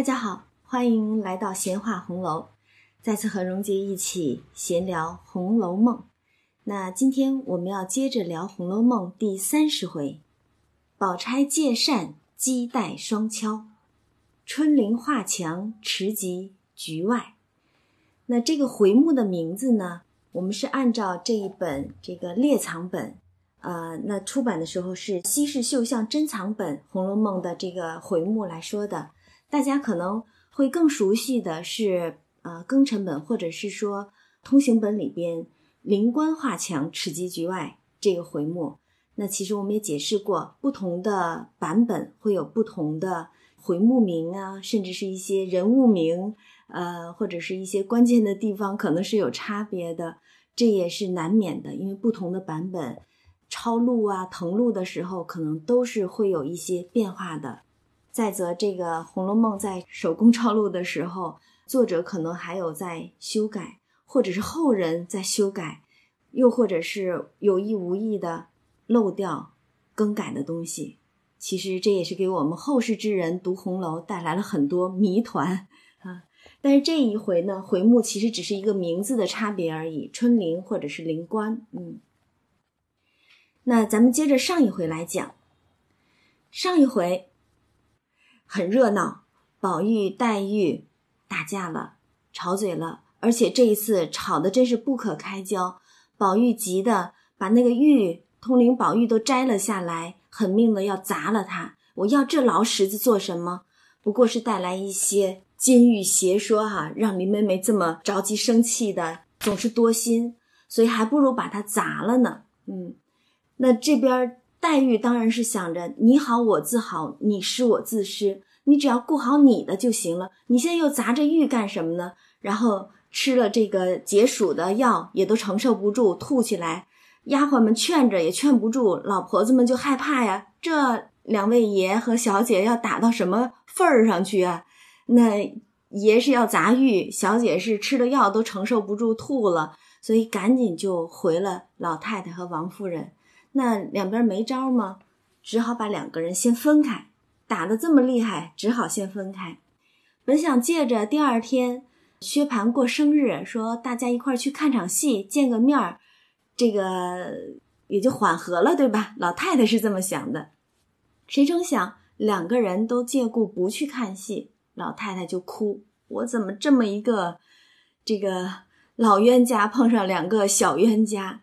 大家好，欢迎来到闲话红楼，再次和荣杰一起闲聊《红楼梦》。那今天我们要接着聊《红楼梦》第三十回：宝钗借扇击带双敲，春林画墙迟及局外。那这个回目的名字呢，我们是按照这一本这个列藏本，呃，那出版的时候是西式绣像珍藏本《红楼梦》的这个回目来说的。大家可能会更熟悉的是，呃，庚辰本或者是说通行本里边“灵官画墙，尺及局外”这个回目。那其实我们也解释过，不同的版本会有不同的回目名啊，甚至是一些人物名，呃，或者是一些关键的地方可能是有差别的，这也是难免的，因为不同的版本抄录啊、誊录的时候，可能都是会有一些变化的。再则，这个《红楼梦》在手工抄录的时候，作者可能还有在修改，或者是后人在修改，又或者是有意无意的漏掉、更改的东西。其实这也是给我们后世之人读红楼带来了很多谜团啊。但是这一回呢，回目其实只是一个名字的差别而已，春灵或者是灵官。嗯，那咱们接着上一回来讲，上一回。很热闹，宝玉、黛玉打架了，吵嘴了，而且这一次吵得真是不可开交。宝玉急得把那个玉通灵宝玉都摘了下来，狠命的要砸了他。我要这老石子做什么？不过是带来一些金玉邪说，哈，让林妹妹这么着急生气的，总是多心，所以还不如把它砸了呢。嗯，那这边。黛玉当然是想着你好我自好，你失我自失，你只要顾好你的就行了。你现在又砸着玉干什么呢？然后吃了这个解暑的药，也都承受不住，吐起来。丫鬟们劝着也劝不住，老婆子们就害怕呀。这两位爷和小姐要打到什么份儿上去啊？那爷是要砸玉，小姐是吃了药都承受不住吐了，所以赶紧就回了老太太和王夫人。那两边没招吗？只好把两个人先分开。打得这么厉害，只好先分开。本想借着第二天薛蟠过生日，说大家一块去看场戏，见个面儿，这个也就缓和了，对吧？老太太是这么想的。谁成想两个人都借故不去看戏，老太太就哭：“我怎么这么一个这个老冤家碰上两个小冤家？”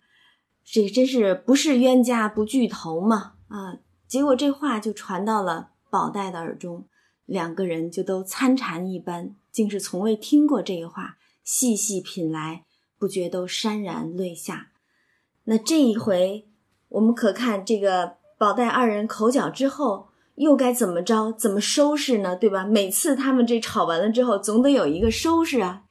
这真是不是冤家不聚头嘛？啊，结果这话就传到了宝黛的耳中，两个人就都参禅一般，竟是从未听过这个话，细细品来，不觉都潸然泪下。那这一回，我们可看这个宝黛二人口角之后，又该怎么着，怎么收拾呢？对吧？每次他们这吵完了之后，总得有一个收拾啊，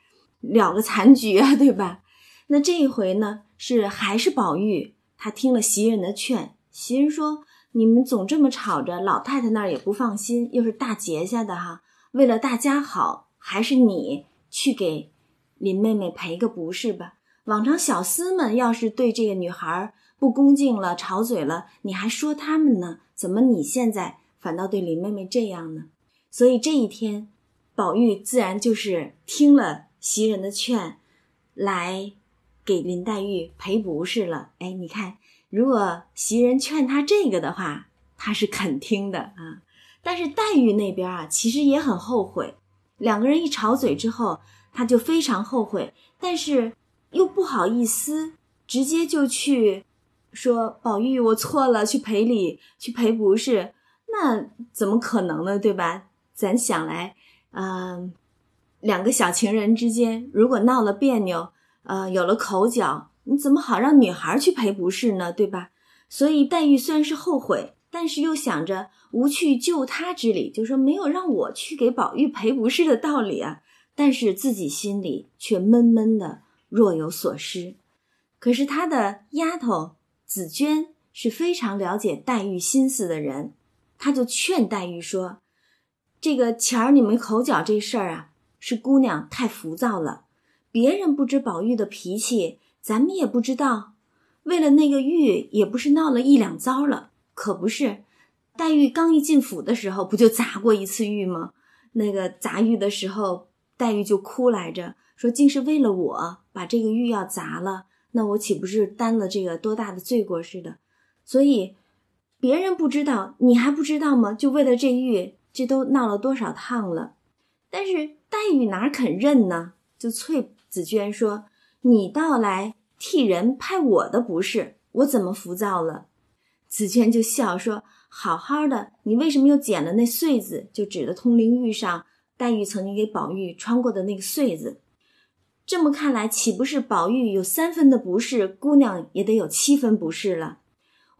了个残局啊，对吧？那这一回呢？是还是宝玉？他听了袭人的劝，袭人说：“你们总这么吵着，老太太那儿也不放心，又是大节下的哈。为了大家好，还是你去给林妹妹赔个不是吧？往常小厮们要是对这个女孩不恭敬了，吵嘴了，你还说他们呢？怎么你现在反倒对林妹妹这样呢？所以这一天，宝玉自然就是听了袭人的劝，来。”给林黛玉赔不是了，哎，你看，如果袭人劝他这个的话，他是肯听的啊。但是黛玉那边啊，其实也很后悔。两个人一吵嘴之后，他就非常后悔，但是又不好意思直接就去说宝玉我错了，去赔礼，去赔不是，那怎么可能呢？对吧？咱想来，嗯，两个小情人之间如果闹了别扭。呃，有了口角，你怎么好让女孩去赔不是呢？对吧？所以黛玉虽然是后悔，但是又想着无去救他之理，就说没有让我去给宝玉赔不是的道理啊。但是自己心里却闷闷的，若有所失。可是他的丫头紫娟是非常了解黛玉心思的人，她就劝黛玉说：“这个前儿你们口角这事儿啊，是姑娘太浮躁了。”别人不知宝玉的脾气，咱们也不知道。为了那个玉，也不是闹了一两遭了，可不是。黛玉刚一进府的时候，不就砸过一次玉吗？那个砸玉的时候，黛玉就哭来着，说竟是为了我把这个玉要砸了，那我岂不是担了这个多大的罪过似的？所以别人不知道，你还不知道吗？就为了这玉，这都闹了多少趟了。但是黛玉哪肯认呢？就啐紫娟说：“你倒来替人拍我的不是，我怎么浮躁了？”紫娟就笑说：“好好的，你为什么又捡了那穗子？”就指着通灵玉上黛玉曾经给宝玉穿过的那个穗子。这么看来，岂不是宝玉有三分的不是，姑娘也得有七分不是了？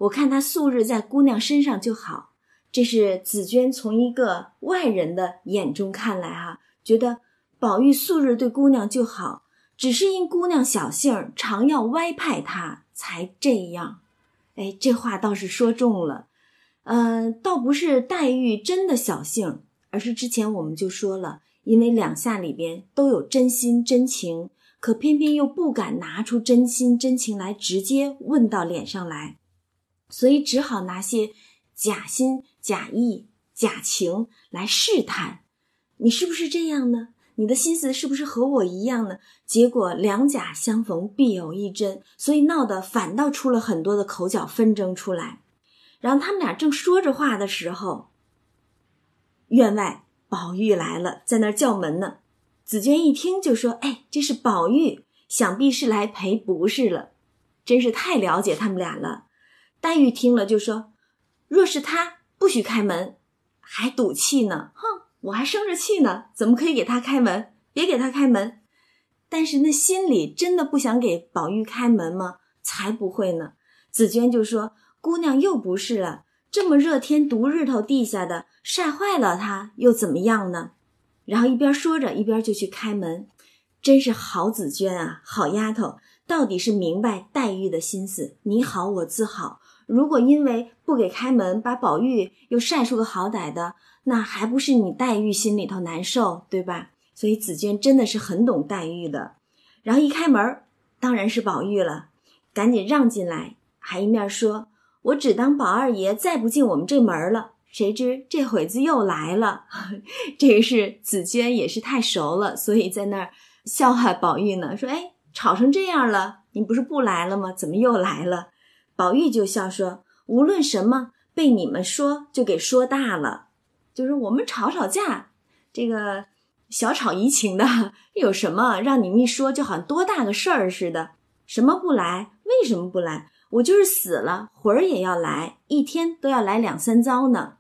我看他素日在姑娘身上就好。这是紫娟从一个外人的眼中看来，哈，觉得宝玉素日对姑娘就好，只是因姑娘小性常要歪派他，才这样。哎，这话倒是说中了，嗯，倒不是黛玉真的小性，而是之前我们就说了，因为两下里边都有真心真情，可偏偏又不敢拿出真心真情来直接问到脸上来，所以只好拿些假心、假意、假情来试探，你是不是这样呢？你的心思是不是和我一样呢？结果两假相逢必有一真，所以闹得反倒出了很多的口角纷争出来。然后他们俩正说着话的时候，院外宝玉来了，在那儿叫门呢。紫娟一听就说：“哎，这是宝玉，想必是来赔不是了。真是太了解他们俩了。”黛玉听了就说：“若是他不许开门，还赌气呢，哼。”我还生着气呢，怎么可以给他开门？别给他开门！但是那心里真的不想给宝玉开门吗？才不会呢！紫娟就说：“姑娘又不是了，这么热天毒日头地下的，晒坏了他又怎么样呢？”然后一边说着，一边就去开门。真是好紫娟啊，好丫头，到底是明白黛玉的心思。你好，我自好。如果因为不给开门，把宝玉又晒出个好歹的。那还不是你黛玉心里头难受，对吧？所以紫娟真的是很懂黛玉的。然后一开门，当然是宝玉了，赶紧让进来，还一面说：“我只当宝二爷再不进我们这门了。”谁知这会子又来了。这个是紫娟也是太熟了，所以在那儿笑话宝玉呢，说：“哎，吵成这样了，你不是不来了吗？怎么又来了？”宝玉就笑说：“无论什么，被你们说就给说大了。”就是我们吵吵架，这个小吵怡情的，有什么让你们一说，就好像多大个事儿似的。什么不来？为什么不来？我就是死了，魂儿也要来，一天都要来两三遭呢。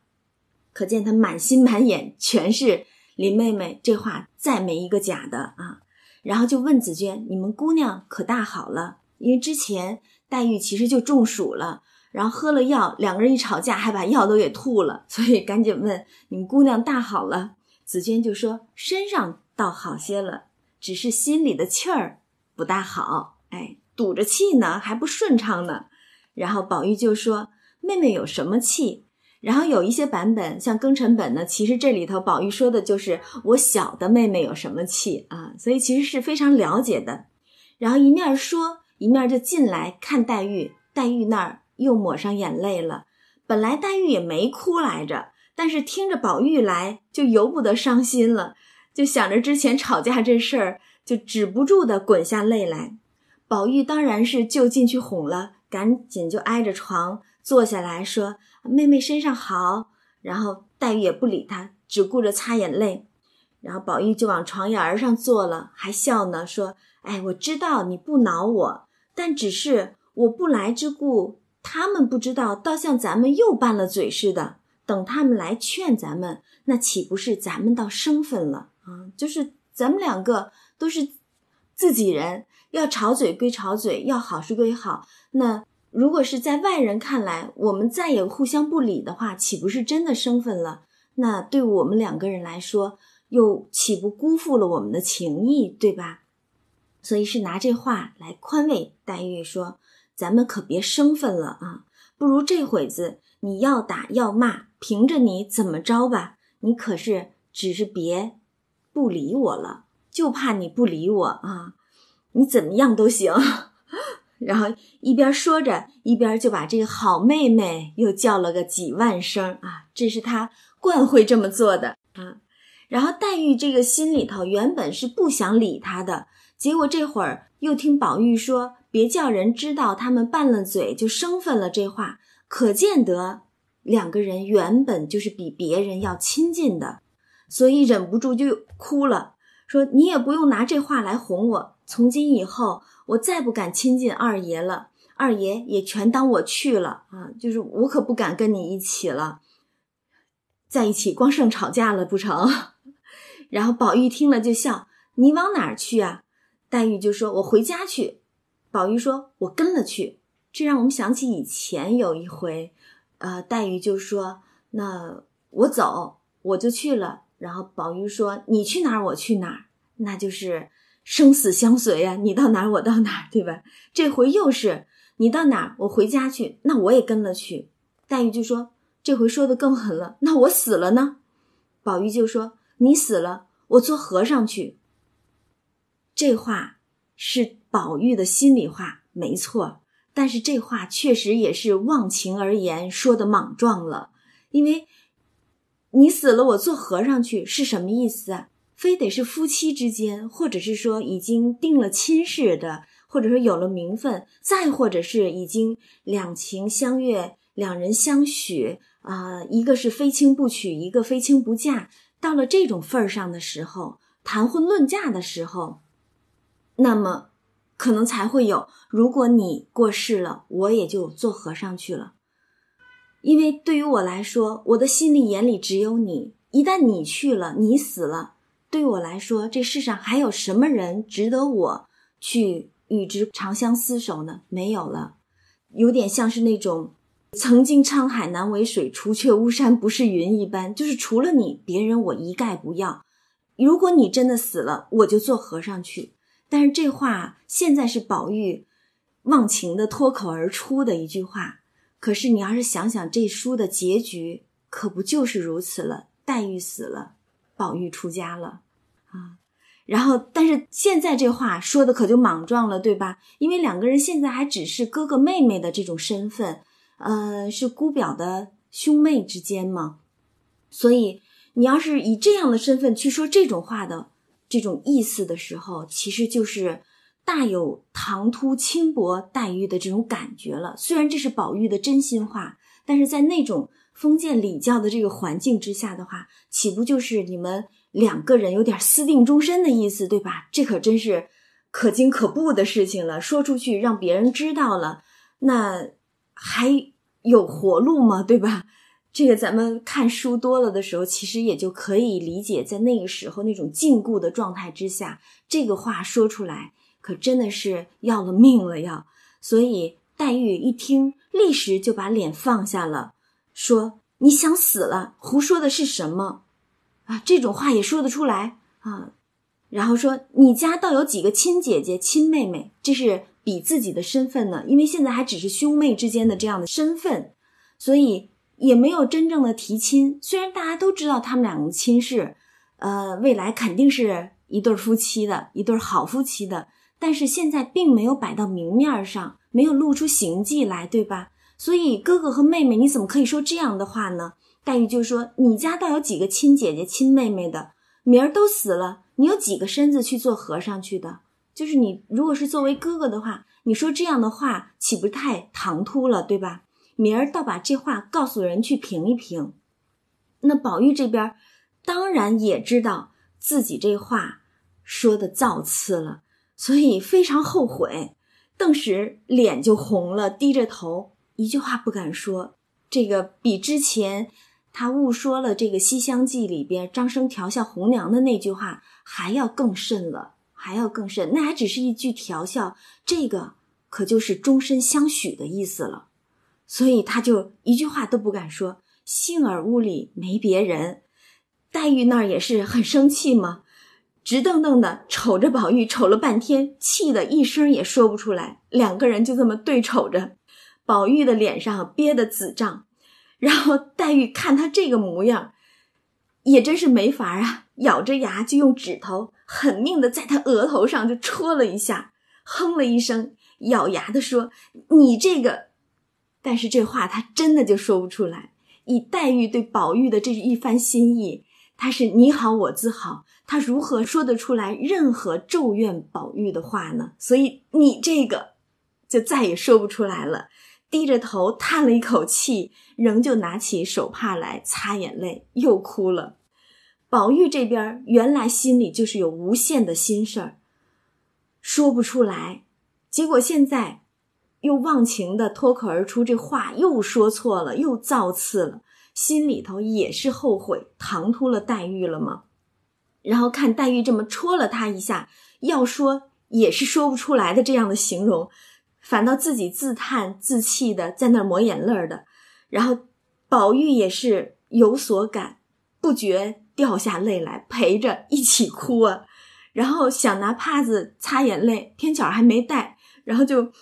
可见他满心满眼全是林妹妹这话，再没一个假的啊。然后就问紫娟：“你们姑娘可大好了？因为之前黛玉其实就中暑了。”然后喝了药，两个人一吵架，还把药都给吐了，所以赶紧问你们姑娘大好了。紫娟就说身上倒好些了，只是心里的气儿不大好，哎，堵着气呢，还不顺畅呢。然后宝玉就说妹妹有什么气？然后有一些版本，像庚辰本呢，其实这里头宝玉说的就是我小的妹妹有什么气啊，所以其实是非常了解的。然后一面说一面就进来看黛玉，黛玉那儿。又抹上眼泪了。本来黛玉也没哭来着，但是听着宝玉来，就由不得伤心了，就想着之前吵架这事儿，就止不住的滚下泪来。宝玉当然是就进去哄了，赶紧就挨着床坐下来说：“妹妹身上好。”然后黛玉也不理他，只顾着擦眼泪。然后宝玉就往床沿儿上坐了，还笑呢，说：“哎，我知道你不恼我，但只是我不来之故。”他们不知道，倒像咱们又拌了嘴似的。等他们来劝咱们，那岂不是咱们倒生分了啊？就是咱们两个都是自己人，要吵嘴归吵嘴，要好是归好。那如果是在外人看来，我们再也互相不理的话，岂不是真的生分了？那对我们两个人来说，又岂不辜负了我们的情谊，对吧？所以是拿这话来宽慰黛玉说。咱们可别生分了啊！不如这会子你要打要骂，凭着你怎么着吧？你可是只是别不理我了，就怕你不理我啊！你怎么样都行。然后一边说着，一边就把这个好妹妹又叫了个几万声啊！这是他惯会这么做的啊。然后黛玉这个心里头原本是不想理他的，结果这会儿又听宝玉说别叫人知道他们拌了嘴就生分了，这话可见得两个人原本就是比别人要亲近的，所以忍不住就哭了，说你也不用拿这话来哄我，从今以后我再不敢亲近二爷了，二爷也全当我去了啊，就是我可不敢跟你一起了，在一起光剩吵架了不成？然后宝玉听了就笑：“你往哪儿去啊？”黛玉就说：“我回家去。”宝玉说：“我跟了去。”这让我们想起以前有一回，呃，黛玉就说：“那我走，我就去了。”然后宝玉说：“你去哪儿，我去哪儿。”那就是生死相随呀，你到哪儿，我到哪儿，对吧？这回又是你到哪儿，我回家去，那我也跟了去。黛玉就说：“这回说的更狠了，那我死了呢？”宝玉就说。你死了，我做和尚去。这话是宝玉的心里话，没错。但是这话确实也是忘情而言，说的莽撞了。因为你死了，我做和尚去是什么意思啊？非得是夫妻之间，或者是说已经定了亲事的，或者说有了名分，再或者是已经两情相悦，两人相许啊，一个是非亲不娶，一个非亲不嫁。到了这种份儿上的时候，谈婚论嫁的时候，那么可能才会有。如果你过世了，我也就做和尚去了。因为对于我来说，我的心里眼里只有你。一旦你去了，你死了，对我来说，这世上还有什么人值得我去与之长相厮守呢？没有了，有点像是那种。曾经沧海难为水，除却巫山不是云一般，就是除了你，别人我一概不要。如果你真的死了，我就做和尚去。但是这话现在是宝玉忘情的脱口而出的一句话。可是你要是想想这书的结局，可不就是如此了？黛玉死了，宝玉出家了，啊，然后但是现在这话说的可就莽撞了，对吧？因为两个人现在还只是哥哥妹妹的这种身份。呃，是姑表的兄妹之间嘛？所以你要是以这样的身份去说这种话的这种意思的时候，其实就是大有唐突轻薄黛玉的这种感觉了。虽然这是宝玉的真心话，但是在那种封建礼教的这个环境之下的话，岂不就是你们两个人有点私定终身的意思，对吧？这可真是可惊可怖的事情了。说出去让别人知道了，那。还有活路吗？对吧？这个咱们看书多了的时候，其实也就可以理解，在那个时候那种禁锢的状态之下，这个话说出来，可真的是要了命了要。所以黛玉一听，立时就把脸放下了，说：“你想死了？胡说的是什么？啊，这种话也说得出来啊？”然后说：“你家倒有几个亲姐姐、亲妹妹？这是。”比自己的身份呢？因为现在还只是兄妹之间的这样的身份，所以也没有真正的提亲。虽然大家都知道他们两个亲事，呃，未来肯定是一对夫妻的，一对好夫妻的，但是现在并没有摆到明面上，没有露出形迹来，对吧？所以哥哥和妹妹，你怎么可以说这样的话呢？黛玉就说：“你家倒有几个亲姐姐、亲妹妹的，明儿都死了，你有几个身子去做和尚去的？”就是你，如果是作为哥哥的话，你说这样的话，岂不太唐突了，对吧？明儿倒把这话告诉人去评一评。那宝玉这边当然也知道自己这话说的造次了，所以非常后悔，顿时脸就红了，低着头，一句话不敢说。这个比之前他误说了这个《西厢记》里边张生调笑红娘的那句话还要更甚了。还要更甚，那还只是一句调笑，这个可就是终身相许的意思了。所以他就一句话都不敢说。幸而屋里没别人，黛玉那儿也是很生气嘛，直瞪瞪的瞅着宝玉，瞅了半天，气得一声也说不出来。两个人就这么对瞅着，宝玉的脸上憋得紫胀，然后黛玉看他这个模样，也真是没法啊，咬着牙就用指头。狠命的在他额头上就戳了一下，哼了一声，咬牙的说：“你这个……”但是这话他真的就说不出来。以黛玉对宝玉的这一番心意，他是你好我自好，他如何说得出来任何咒怨宝玉的话呢？所以你这个就再也说不出来了。低着头叹了一口气，仍旧拿起手帕来擦眼泪，又哭了。宝玉这边原来心里就是有无限的心事儿，说不出来，结果现在又忘情的脱口而出，这话又说错了，又造次了。心里头也是后悔，唐突了黛玉了吗？然后看黛玉这么戳了他一下，要说也是说不出来的这样的形容，反倒自己自叹自气的在那儿抹眼泪的。然后宝玉也是有所感，不觉掉下泪来，陪着一起哭啊。然后想拿帕子擦眼泪，天巧还没带，然后就。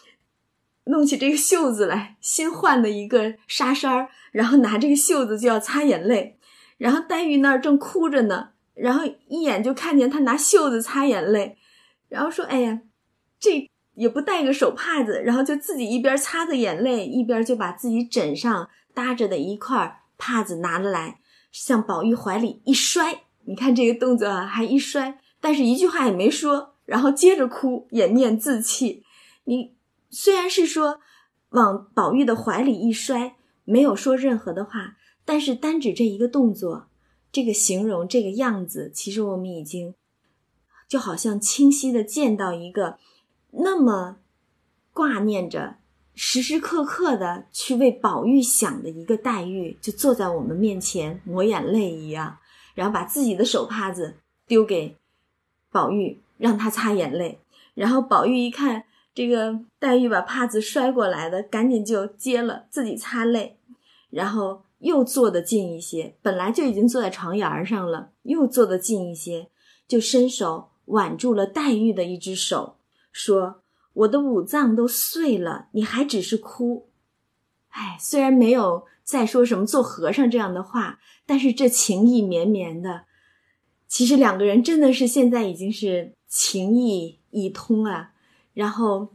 弄起这个袖子来，新换的一个纱衫儿，然后拿这个袖子就要擦眼泪，然后黛玉那儿正哭着呢，然后一眼就看见他拿袖子擦眼泪，然后说：“哎呀，这也不带个手帕子。”然后就自己一边擦着眼泪，一边就把自己枕上搭着的一块帕子拿了来，向宝玉怀里一摔。你看这个动作，还一摔，但是一句话也没说，然后接着哭，掩面自弃。你。虽然是说往宝玉的怀里一摔，没有说任何的话，但是单指这一个动作，这个形容，这个样子，其实我们已经就好像清晰的见到一个那么挂念着、时时刻刻的去为宝玉想的一个黛玉，就坐在我们面前抹眼泪一样，然后把自己的手帕子丢给宝玉，让他擦眼泪，然后宝玉一看。这个黛玉把帕子摔过来的，赶紧就接了，自己擦泪，然后又坐得近一些。本来就已经坐在床沿上了，又坐得近一些，就伸手挽住了黛玉的一只手，说：“我的五脏都碎了，你还只是哭。”哎，虽然没有再说什么做和尚这样的话，但是这情意绵绵的，其实两个人真的是现在已经是情意已通啊。然后，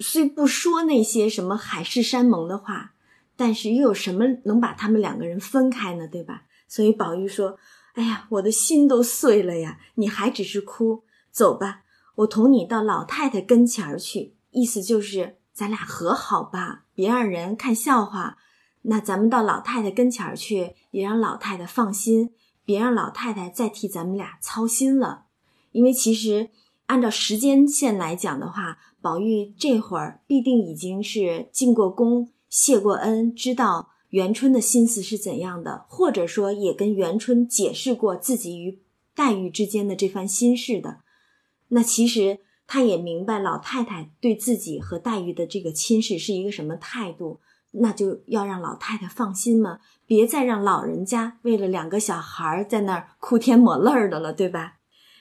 虽不说那些什么海誓山盟的话，但是又有什么能把他们两个人分开呢？对吧？所以宝玉说：“哎呀，我的心都碎了呀！你还只是哭，走吧，我同你到老太太跟前儿去。意思就是咱俩和好吧，别让人看笑话。那咱们到老太太跟前儿去，也让老太太放心，别让老太太再替咱们俩操心了。因为其实。”按照时间线来讲的话，宝玉这会儿必定已经是进过宫、谢过恩，知道元春的心思是怎样的，或者说也跟元春解释过自己与黛玉之间的这番心事的。那其实他也明白老太太对自己和黛玉的这个亲事是一个什么态度，那就要让老太太放心嘛，别再让老人家为了两个小孩在那儿哭天抹泪的了，对吧？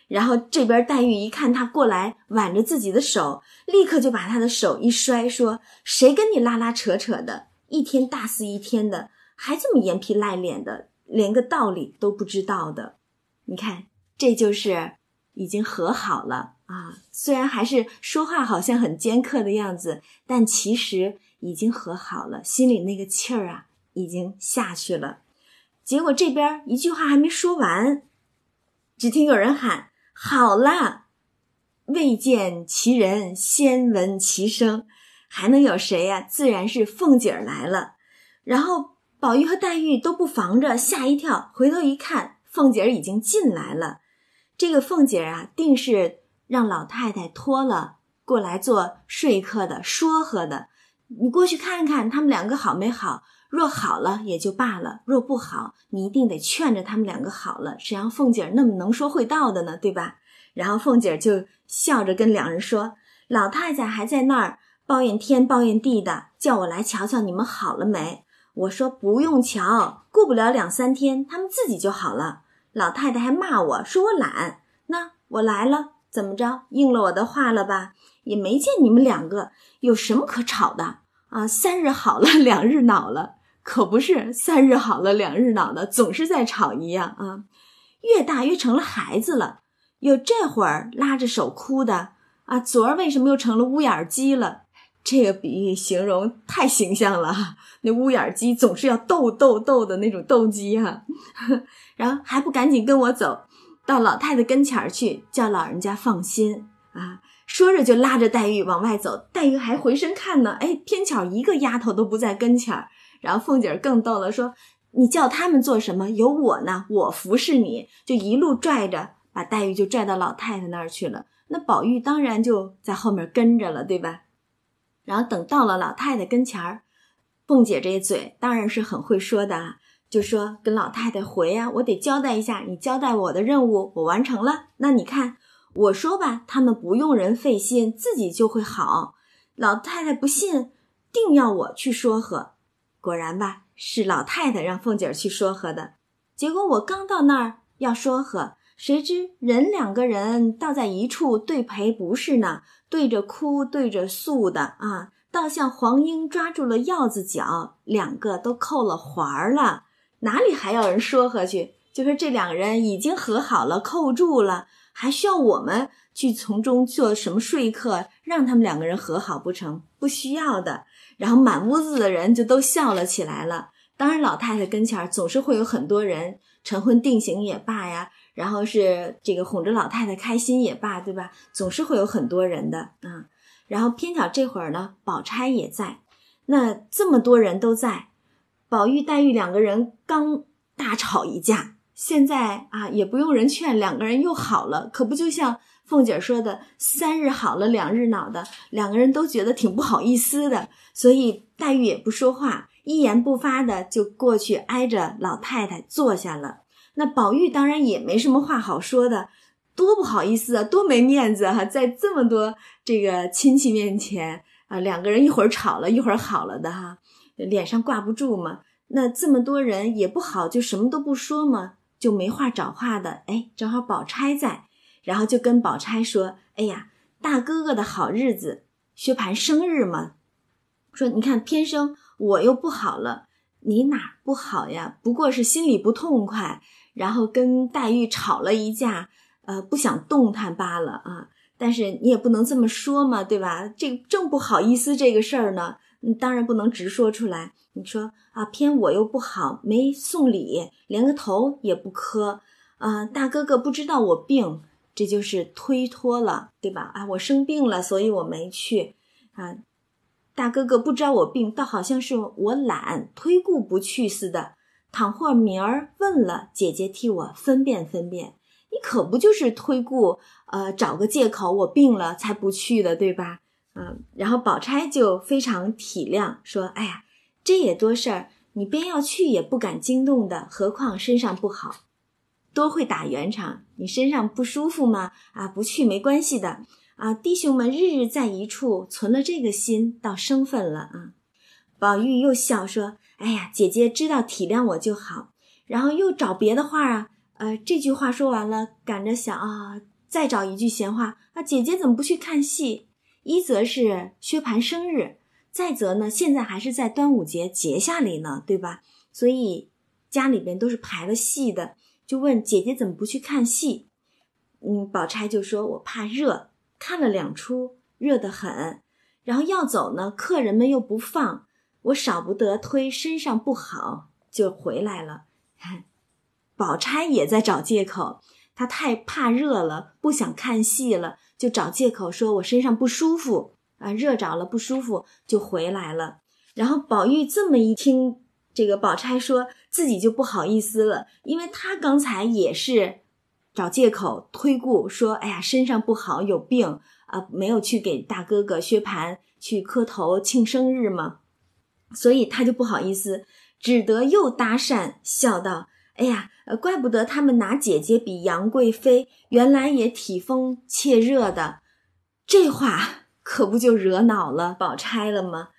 然后这边黛玉一看他过来挽着自己的手，立刻就把他的手一摔，说：“谁跟你拉拉扯扯的？一天大肆一天的，还这么严皮赖脸的，连个道理都不知道的。你看，这就是已经和好了啊！虽然还是说话好像很尖刻的样子，但其实已经和好了，心里那个气儿啊已经下去了。结果这边一句话还没说完，只听有人喊。好了，未见其人，先闻其声，还能有谁呀？自然是凤姐儿来了。然后宝玉和黛玉都不防着，吓一跳，回头一看，凤姐儿已经进来了。这个凤姐儿啊，定是让老太太托了过来做说客的、说和的。你过去看看，他们两个好没好？若好了也就罢了，若不好，你一定得劝着他们两个好了。谁让凤姐儿那么能说会道的呢？对吧？然后凤姐儿就笑着跟两人说：“老太太还在那儿抱怨天抱怨地的，叫我来瞧瞧你们好了没。”我说：“不用瞧，过不了两三天，他们自己就好了。”老太太还骂我说我懒。那我来了，怎么着？应了我的话了吧？也没见你们两个有什么可吵的啊！三日好了，两日恼了。可不是三日好了两日恼的，总是在吵一样啊！越大越成了孩子了，又这会儿拉着手哭的啊！昨儿为什么又成了乌眼鸡了？这个比喻形容太形象了！那乌眼鸡总是要斗斗斗的那种斗鸡哈，然后还不赶紧跟我走到老太太跟前儿去，叫老人家放心啊！说着就拉着黛玉往外走，黛玉还回身看呢，哎，偏巧一个丫头都不在跟前儿。然后凤姐儿更逗了，说：“你叫他们做什么？有我呢，我服侍你。”就一路拽着，把黛玉就拽到老太太那儿去了。那宝玉当然就在后面跟着了，对吧？然后等到了老太太跟前儿，凤姐这嘴当然是很会说的，就说跟老太太回呀，我得交代一下，你交代我的任务我完成了。那你看我说吧，他们不用人费心，自己就会好。老太太不信，定要我去说和。果然吧，是老太太让凤姐去说和的。结果我刚到那儿要说和，谁知人两个人倒在一处对赔不是呢？对着哭，对着诉的啊，倒像黄莺抓住了鹞子脚，两个都扣了环儿了，哪里还要人说和去？就说这两个人已经和好了，扣住了，还需要我们去从中做什么说客，让他们两个人和好不成？不需要的。然后满屋子的人就都笑了起来了。当然，老太太跟前儿总是会有很多人，成婚定型也罢呀。然后是这个哄着老太太开心也罢，对吧？总是会有很多人的啊。然后偏巧这会儿呢，宝钗也在，那这么多人都在，宝玉、黛玉两个人刚大吵一架，现在啊也不用人劝，两个人又好了，可不就像凤姐说的“三日好了，两日恼”的，两个人都觉得挺不好意思的，所以黛玉也不说话，一言不发的就过去挨着老太太坐下了。那宝玉当然也没什么话好说的，多不好意思啊，多没面子哈，在这么多这个亲戚面前啊，两个人一会儿吵了一会儿好了的哈，脸上挂不住嘛。那这么多人也不好，就什么都不说嘛，就没话找话的。哎，正好宝钗在，然后就跟宝钗说：“哎呀，大哥哥的好日子，薛蟠生日嘛，说你看偏生我又不好了，你哪不好呀？不过是心里不痛快。”然后跟黛玉吵了一架，呃，不想动弹罢了啊。但是你也不能这么说嘛，对吧？这正不好意思这个事儿呢，当然不能直说出来。你说啊，偏我又不好，没送礼，连个头也不磕啊。大哥哥不知道我病，这就是推脱了，对吧？啊，我生病了，所以我没去啊。大哥哥不知道我病，倒好像是我懒，推故不去似的。倘或明儿问了，姐姐替我分辨分辨，你可不就是推故，呃，找个借口我病了才不去的，对吧？嗯，然后宝钗就非常体谅，说：“哎呀，这也多事儿，你便要去也不敢惊动的，何况身上不好，多会打圆场。你身上不舒服吗？啊，不去没关系的。啊，弟兄们日日在一处，存了这个心，倒生分了啊。”宝玉又笑说。哎呀，姐姐知道体谅我就好，然后又找别的话啊，呃，这句话说完了，赶着想啊，再找一句闲话啊，姐姐怎么不去看戏？一则是薛蟠生日，再则呢，现在还是在端午节节下里呢，对吧？所以家里边都是排了戏的，就问姐姐怎么不去看戏？嗯，宝钗就说：“我怕热，看了两出，热得很，然后要走呢，客人们又不放。”我少不得推身上不好就回来了，宝钗也在找借口，她太怕热了，不想看戏了，就找借口说我身上不舒服啊，热着了不舒服就回来了。然后宝玉这么一听，这个宝钗说自己就不好意思了，因为她刚才也是找借口推故说，哎呀身上不好有病啊，没有去给大哥哥薛蟠去磕头庆生日嘛。所以他就不好意思，只得又搭讪笑道：“哎呀，怪不得他们拿姐姐比杨贵妃，原来也体风怯热的。这话可不就惹恼了宝钗了吗？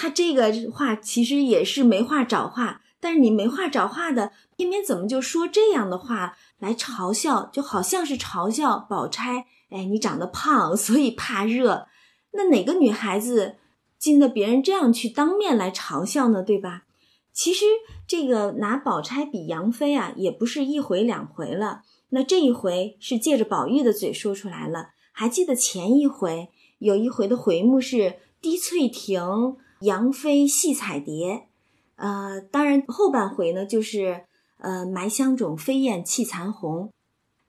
他这个话其实也是没话找话，但是你没话找话的，偏偏怎么就说这样的话来嘲笑，就好像是嘲笑宝钗。哎，你长得胖，所以怕热。那哪个女孩子？”经得别人这样去当面来嘲笑呢，对吧？其实这个拿宝钗比杨妃啊，也不是一回两回了。那这一回是借着宝玉的嘴说出来了。还记得前一回有一回的回目是滴翠亭、杨妃戏彩蝶，呃，当然后半回呢就是呃埋香冢飞燕泣残红，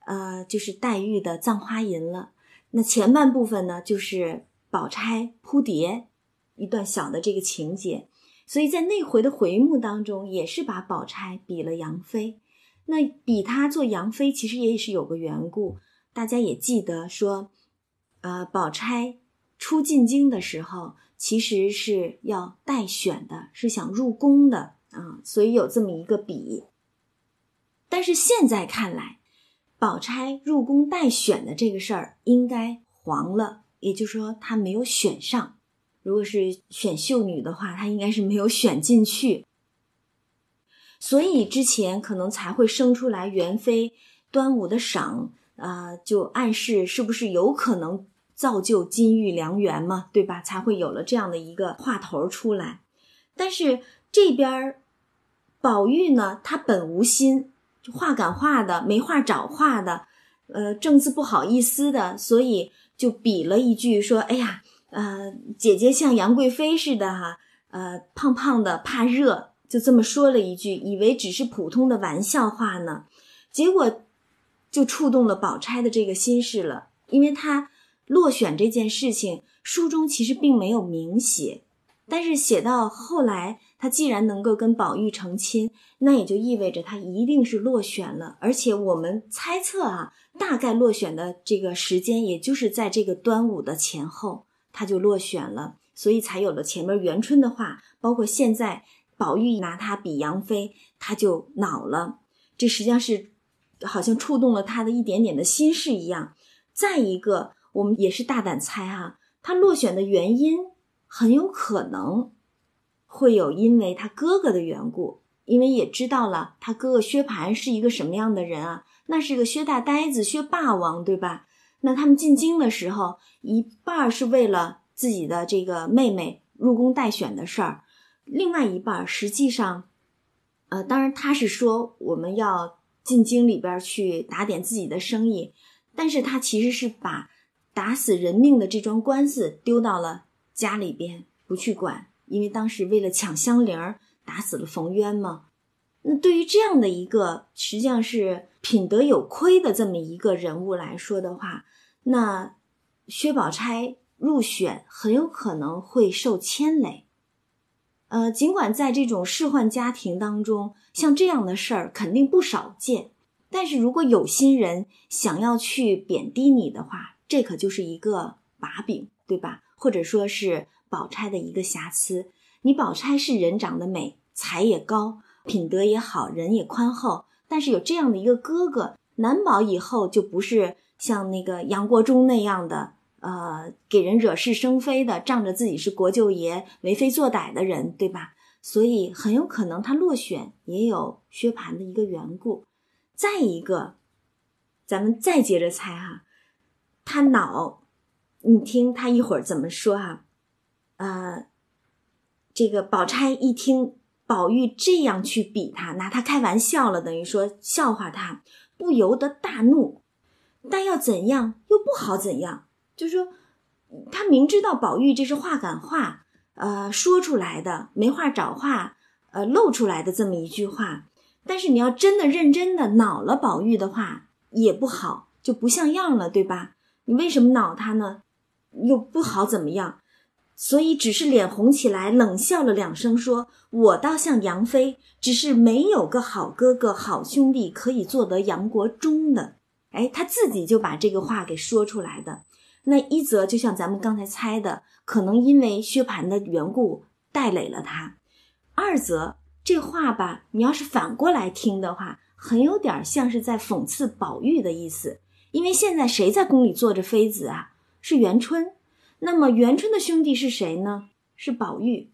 呃，就是黛玉的葬花吟了。那前半部分呢就是宝钗扑蝶一段小的这个情节，所以在那回的回目当中也是把宝钗比了杨妃。那比她做杨妃其实也是有个缘故，大家也记得说，呃，宝钗。初进京的时候，其实是要待选的，是想入宫的啊，所以有这么一个比。但是现在看来，宝钗入宫待选的这个事儿应该黄了，也就是说她没有选上。如果是选秀女的话，她应该是没有选进去，所以之前可能才会生出来元妃端午的赏啊，就暗示是不是有可能。造就金玉良缘嘛，对吧？才会有了这样的一个话头出来。但是这边宝玉呢，他本无心，话赶话的，没话找话的，呃，正字不好意思的，所以就比了一句说：“哎呀，呃，姐姐像杨贵妃似的哈，呃，胖胖的怕热，就这么说了一句，以为只是普通的玩笑话呢，结果就触动了宝钗的这个心事了，因为她。”落选这件事情，书中其实并没有明写，但是写到后来，他既然能够跟宝玉成亲，那也就意味着他一定是落选了。而且我们猜测啊，大概落选的这个时间，也就是在这个端午的前后，他就落选了，所以才有了前面元春的话，包括现在宝玉拿他比杨妃，他就恼了。这实际上是好像触动了他的一点点的心事一样。再一个。我们也是大胆猜哈，他落选的原因很有可能会有因为他哥哥的缘故，因为也知道了他哥哥薛蟠是一个什么样的人啊，那是个薛大呆子、薛霸王，对吧？那他们进京的时候，一半是为了自己的这个妹妹入宫待选的事儿，另外一半实际上，呃，当然他是说我们要进京里边去打点自己的生意，但是他其实是把。打死人命的这桩官司丢到了家里边，不去管，因为当时为了抢香菱儿，打死了冯渊嘛。那对于这样的一个实际上是品德有亏的这么一个人物来说的话，那薛宝钗入选很有可能会受牵累。呃，尽管在这种仕宦家庭当中，像这样的事儿肯定不少见，但是如果有心人想要去贬低你的话，这可就是一个把柄，对吧？或者说是宝钗的一个瑕疵。你宝钗是人长得美，才也高，品德也好，人也宽厚。但是有这样的一个哥哥，难保以后就不是像那个杨国忠那样的，呃，给人惹是生非的，仗着自己是国舅爷为非作歹的人，对吧？所以很有可能他落选也有薛蟠的一个缘故。再一个，咱们再接着猜哈。他恼，你听他一会儿怎么说哈？呃，这个宝钗一听宝玉这样去比他，拿他开玩笑了，等于说笑话他，不由得大怒。但要怎样又不好怎样，就是说他明知道宝玉这是话赶话，呃，说出来的没话找话，呃，露出来的这么一句话。但是你要真的认真的恼了宝玉的话，也不好，就不像样了，对吧？你为什么恼他呢？又不好怎么样，所以只是脸红起来，冷笑了两声，说：“我倒像杨妃，只是没有个好哥哥、好兄弟可以做得杨国忠的。”哎，他自己就把这个话给说出来的。那一则就像咱们刚才猜的，可能因为薛蟠的缘故带累了他；二则这话吧，你要是反过来听的话，很有点像是在讽刺宝玉的意思。因为现在谁在宫里坐着妃子啊？是元春。那么元春的兄弟是谁呢？是宝玉。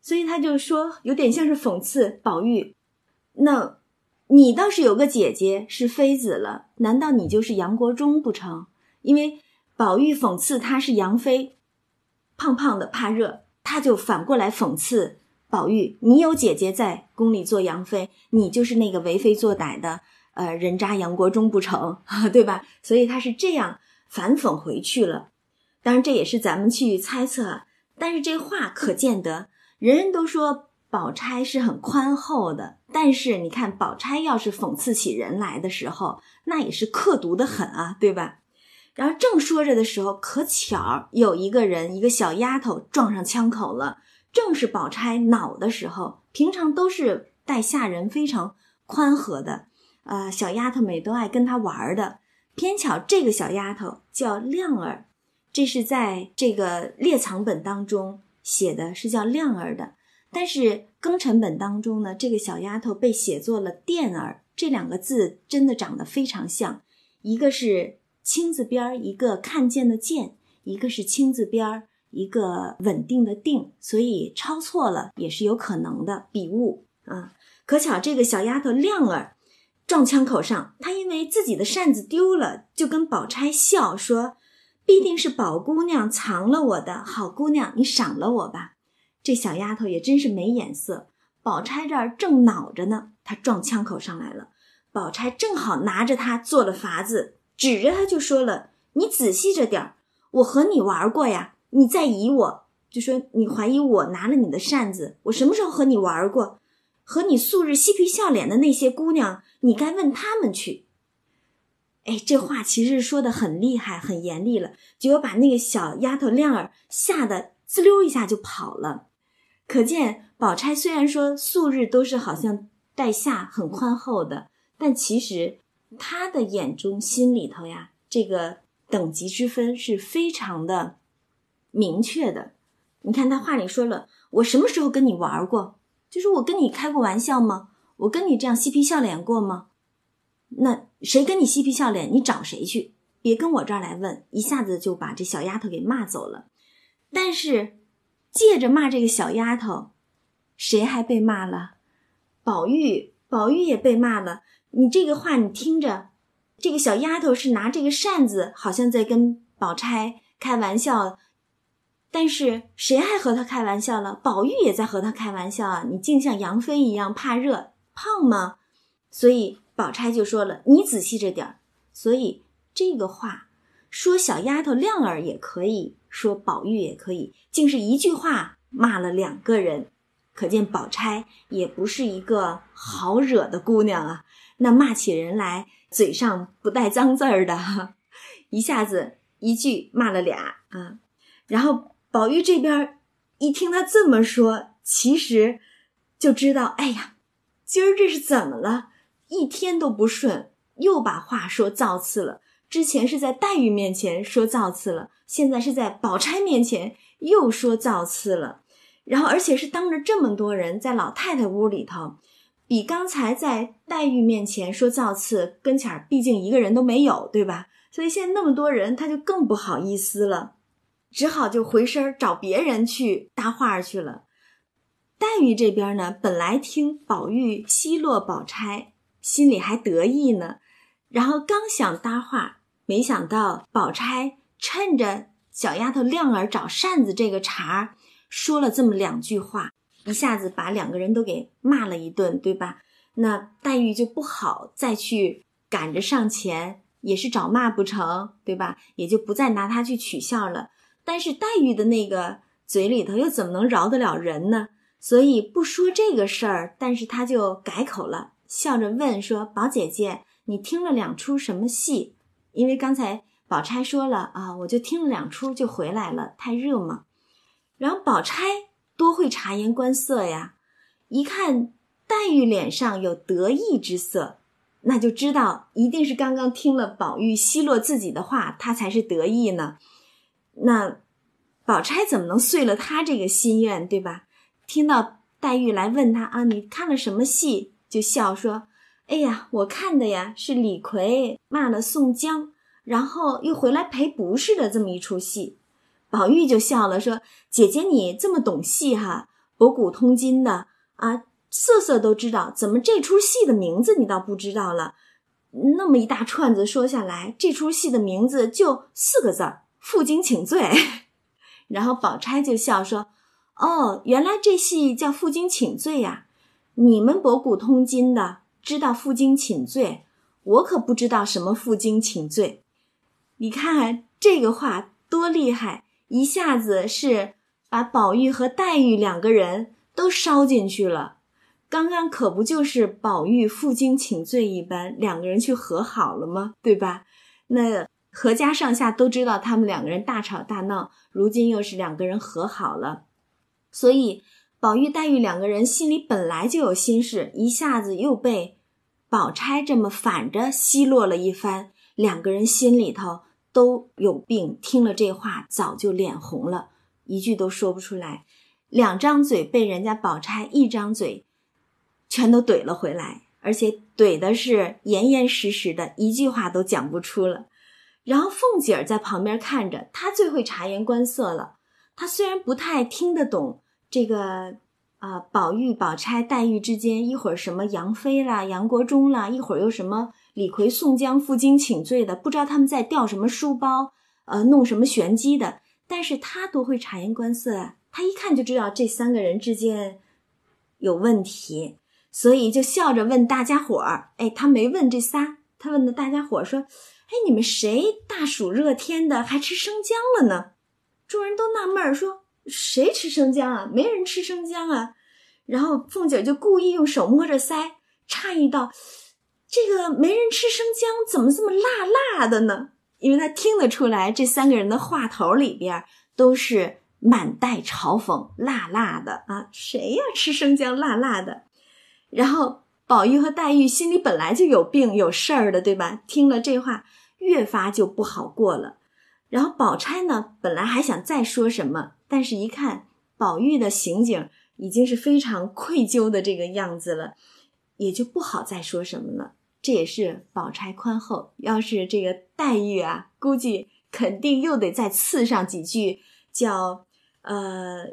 所以他就说，有点像是讽刺宝玉。那，你倒是有个姐姐是妃子了，难道你就是杨国忠不成？因为宝玉讽刺他是杨妃，胖胖的怕热，他就反过来讽刺宝玉：你有姐姐在宫里做杨妃，你就是那个为非作歹的。呃，人渣杨国忠不成，对吧？所以他是这样反讽回去了。当然，这也是咱们去猜测，但是这话可见得，人人都说宝钗是很宽厚的，但是你看宝钗要是讽刺起人来的时候，那也是刻毒的很啊，对吧？然后正说着的时候，可巧有一个人，一个小丫头撞上枪口了。正是宝钗恼的时候，平常都是待下人非常宽和的，呃，小丫头们都爱跟她玩的。偏巧这个小丫头叫亮儿，这是在这个列藏本当中写的是叫亮儿的，但是庚辰本当中呢，这个小丫头被写作了电儿，这两个字真的长得非常像，一个是青字边儿，一个看见的见，一个是青字边儿。一个稳定的定，所以抄错了也是有可能的笔误啊。可巧这个小丫头亮儿撞枪口上，他因为自己的扇子丢了，就跟宝钗笑说：“必定是宝姑娘藏了我的好姑娘，你赏了我吧。”这小丫头也真是没眼色。宝钗这儿正恼着呢，她撞枪口上来了。宝钗正好拿着她做了法子，指着她就说了：“你仔细着点儿，我和你玩过呀。”你再疑我，就说你怀疑我拿了你的扇子，我什么时候和你玩过？和你素日嬉皮笑脸的那些姑娘，你该问他们去。哎，这话其实说的很厉害，很严厉了，结果把那个小丫头亮儿吓得滋溜一下就跑了。可见宝钗虽然说素日都是好像待下很宽厚的，但其实她的眼中心里头呀，这个等级之分是非常的。明确的，你看他话里说了，我什么时候跟你玩过？就是我跟你开过玩笑吗？我跟你这样嬉皮笑脸过吗？那谁跟你嬉皮笑脸？你找谁去？别跟我这儿来问，一下子就把这小丫头给骂走了。但是借着骂这个小丫头，谁还被骂了？宝玉，宝玉也被骂了。你这个话你听着，这个小丫头是拿这个扇子，好像在跟宝钗开玩笑。但是谁还和他开玩笑了？宝玉也在和他开玩笑啊！你竟像杨妃一样怕热胖吗？所以宝钗就说了：“你仔细着点儿。”所以这个话说小丫头亮儿也可以说宝玉也可以，竟是一句话骂了两个人，可见宝钗也不是一个好惹的姑娘啊！那骂起人来嘴上不带脏字儿的，一下子一句骂了俩啊，然后。宝玉这边一听他这么说，其实就知道，哎呀，今儿这是怎么了？一天都不顺，又把话说造次了。之前是在黛玉面前说造次了，现在是在宝钗面前又说造次了。然后，而且是当着这么多人，在老太太屋里头，比刚才在黛玉面前说造次跟前儿，毕竟一个人都没有，对吧？所以现在那么多人，他就更不好意思了。只好就回身找别人去搭话去了。黛玉这边呢，本来听宝玉奚落宝钗，心里还得意呢，然后刚想搭话，没想到宝钗趁着小丫头亮儿找扇子这个茬儿，说了这么两句话，一下子把两个人都给骂了一顿，对吧？那黛玉就不好再去赶着上前，也是找骂不成，对吧？也就不再拿他去取笑了。但是黛玉的那个嘴里头又怎么能饶得了人呢？所以不说这个事儿，但是他就改口了，笑着问说：“宝姐姐，你听了两出什么戏？”因为刚才宝钗说了啊，我就听了两出就回来了，太热嘛。然后宝钗多会察言观色呀，一看黛玉脸上有得意之色，那就知道一定是刚刚听了宝玉奚落自己的话，她才是得意呢。那，宝钗怎么能遂了他这个心愿，对吧？听到黛玉来问他啊，你看了什么戏？就笑说：“哎呀，我看的呀是李逵骂了宋江，然后又回来赔不是的这么一出戏。”宝玉就笑了，说：“姐姐你这么懂戏哈，博古通今的啊，色色都知道，怎么这出戏的名字你倒不知道了？那么一大串子说下来，这出戏的名字就四个字儿。”负荆请罪，然后宝钗就笑说：“哦，原来这戏叫负荆请罪呀！你们博古通今的知道负荆请罪，我可不知道什么负荆请罪。你看这个话多厉害，一下子是把宝玉和黛玉两个人都烧进去了。刚刚可不就是宝玉负荆请罪一般，两个人去和好了吗？对吧？那阖家上下都知道他们两个人大吵大闹，如今又是两个人和好了，所以宝玉、黛玉两个人心里本来就有心事，一下子又被宝钗这么反着奚落了一番，两个人心里头都有病。听了这话，早就脸红了，一句都说不出来，两张嘴被人家宝钗一张嘴。全都怼了回来，而且怼的是严严实实的，一句话都讲不出了。然后凤姐儿在旁边看着，她最会察言观色了。她虽然不太听得懂这个啊，宝玉、宝钗、黛玉之间一会儿什么杨妃啦、杨国忠啦，一会儿又什么李逵、宋江负荆请罪的，不知道他们在掉什么书包，呃，弄什么玄机的。但是他多会察言观色啊，他一看就知道这三个人之间有问题。所以就笑着问大家伙儿：“哎，他没问这仨，他问的大家伙儿说：‘哎，你们谁大暑热天的还吃生姜了呢？’众人都纳闷儿，说：‘谁吃生姜啊？没人吃生姜啊。’然后凤姐就故意用手摸着腮，诧异道：‘这个没人吃生姜，怎么这么辣辣的呢？’因为她听得出来，这三个人的话头里边都是满带嘲讽，辣辣的啊！谁呀，吃生姜辣辣的？”然后宝玉和黛玉心里本来就有病有事儿的，对吧？听了这话，越发就不好过了。然后宝钗呢，本来还想再说什么，但是一看宝玉的行径已经是非常愧疚的这个样子了，也就不好再说什么了。这也是宝钗宽厚，要是这个黛玉啊，估计肯定又得再刺上几句，叫呃，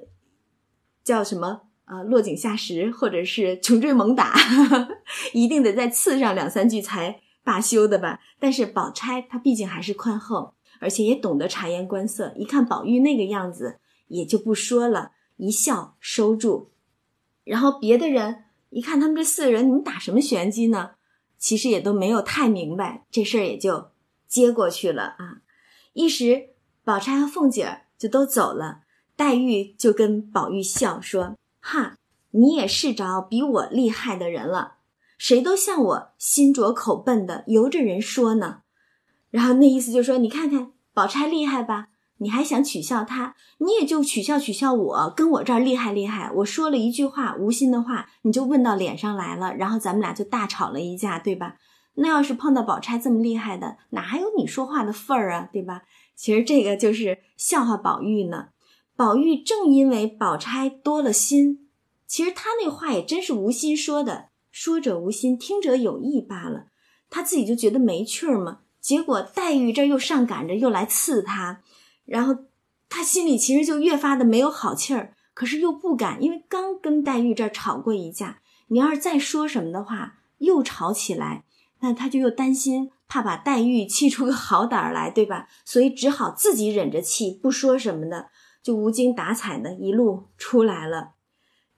叫什么？啊，落井下石，或者是穷追猛打，一定得再刺上两三句才罢休的吧？但是宝钗她毕竟还是宽厚，而且也懂得察言观色，一看宝玉那个样子，也就不说了，一笑收住。然后别的人一看他们这四个人，你们打什么玄机呢？其实也都没有太明白，这事儿也就接过去了啊。一时宝钗和凤姐儿就都走了，黛玉就跟宝玉笑说。哈，你也是着比我厉害的人了，谁都像我心拙口笨的，由着人说呢。然后那意思就说，你看看宝钗厉害吧，你还想取笑他，你也就取笑取笑我，跟我这儿厉害厉害。我说了一句话无心的话，你就问到脸上来了，然后咱们俩就大吵了一架，对吧？那要是碰到宝钗这么厉害的，哪还有你说话的份儿啊，对吧？其实这个就是笑话宝玉呢。宝玉正因为宝钗多了心，其实他那话也真是无心说的，说者无心，听者有意罢了。他自己就觉得没趣儿嘛。结果黛玉这又上赶着又来刺他，然后他心里其实就越发的没有好气儿，可是又不敢，因为刚跟黛玉这儿吵过一架，你要是再说什么的话，又吵起来，那他就又担心，怕把黛玉气出个好歹来，对吧？所以只好自己忍着气不说什么的。就无精打采的一路出来了，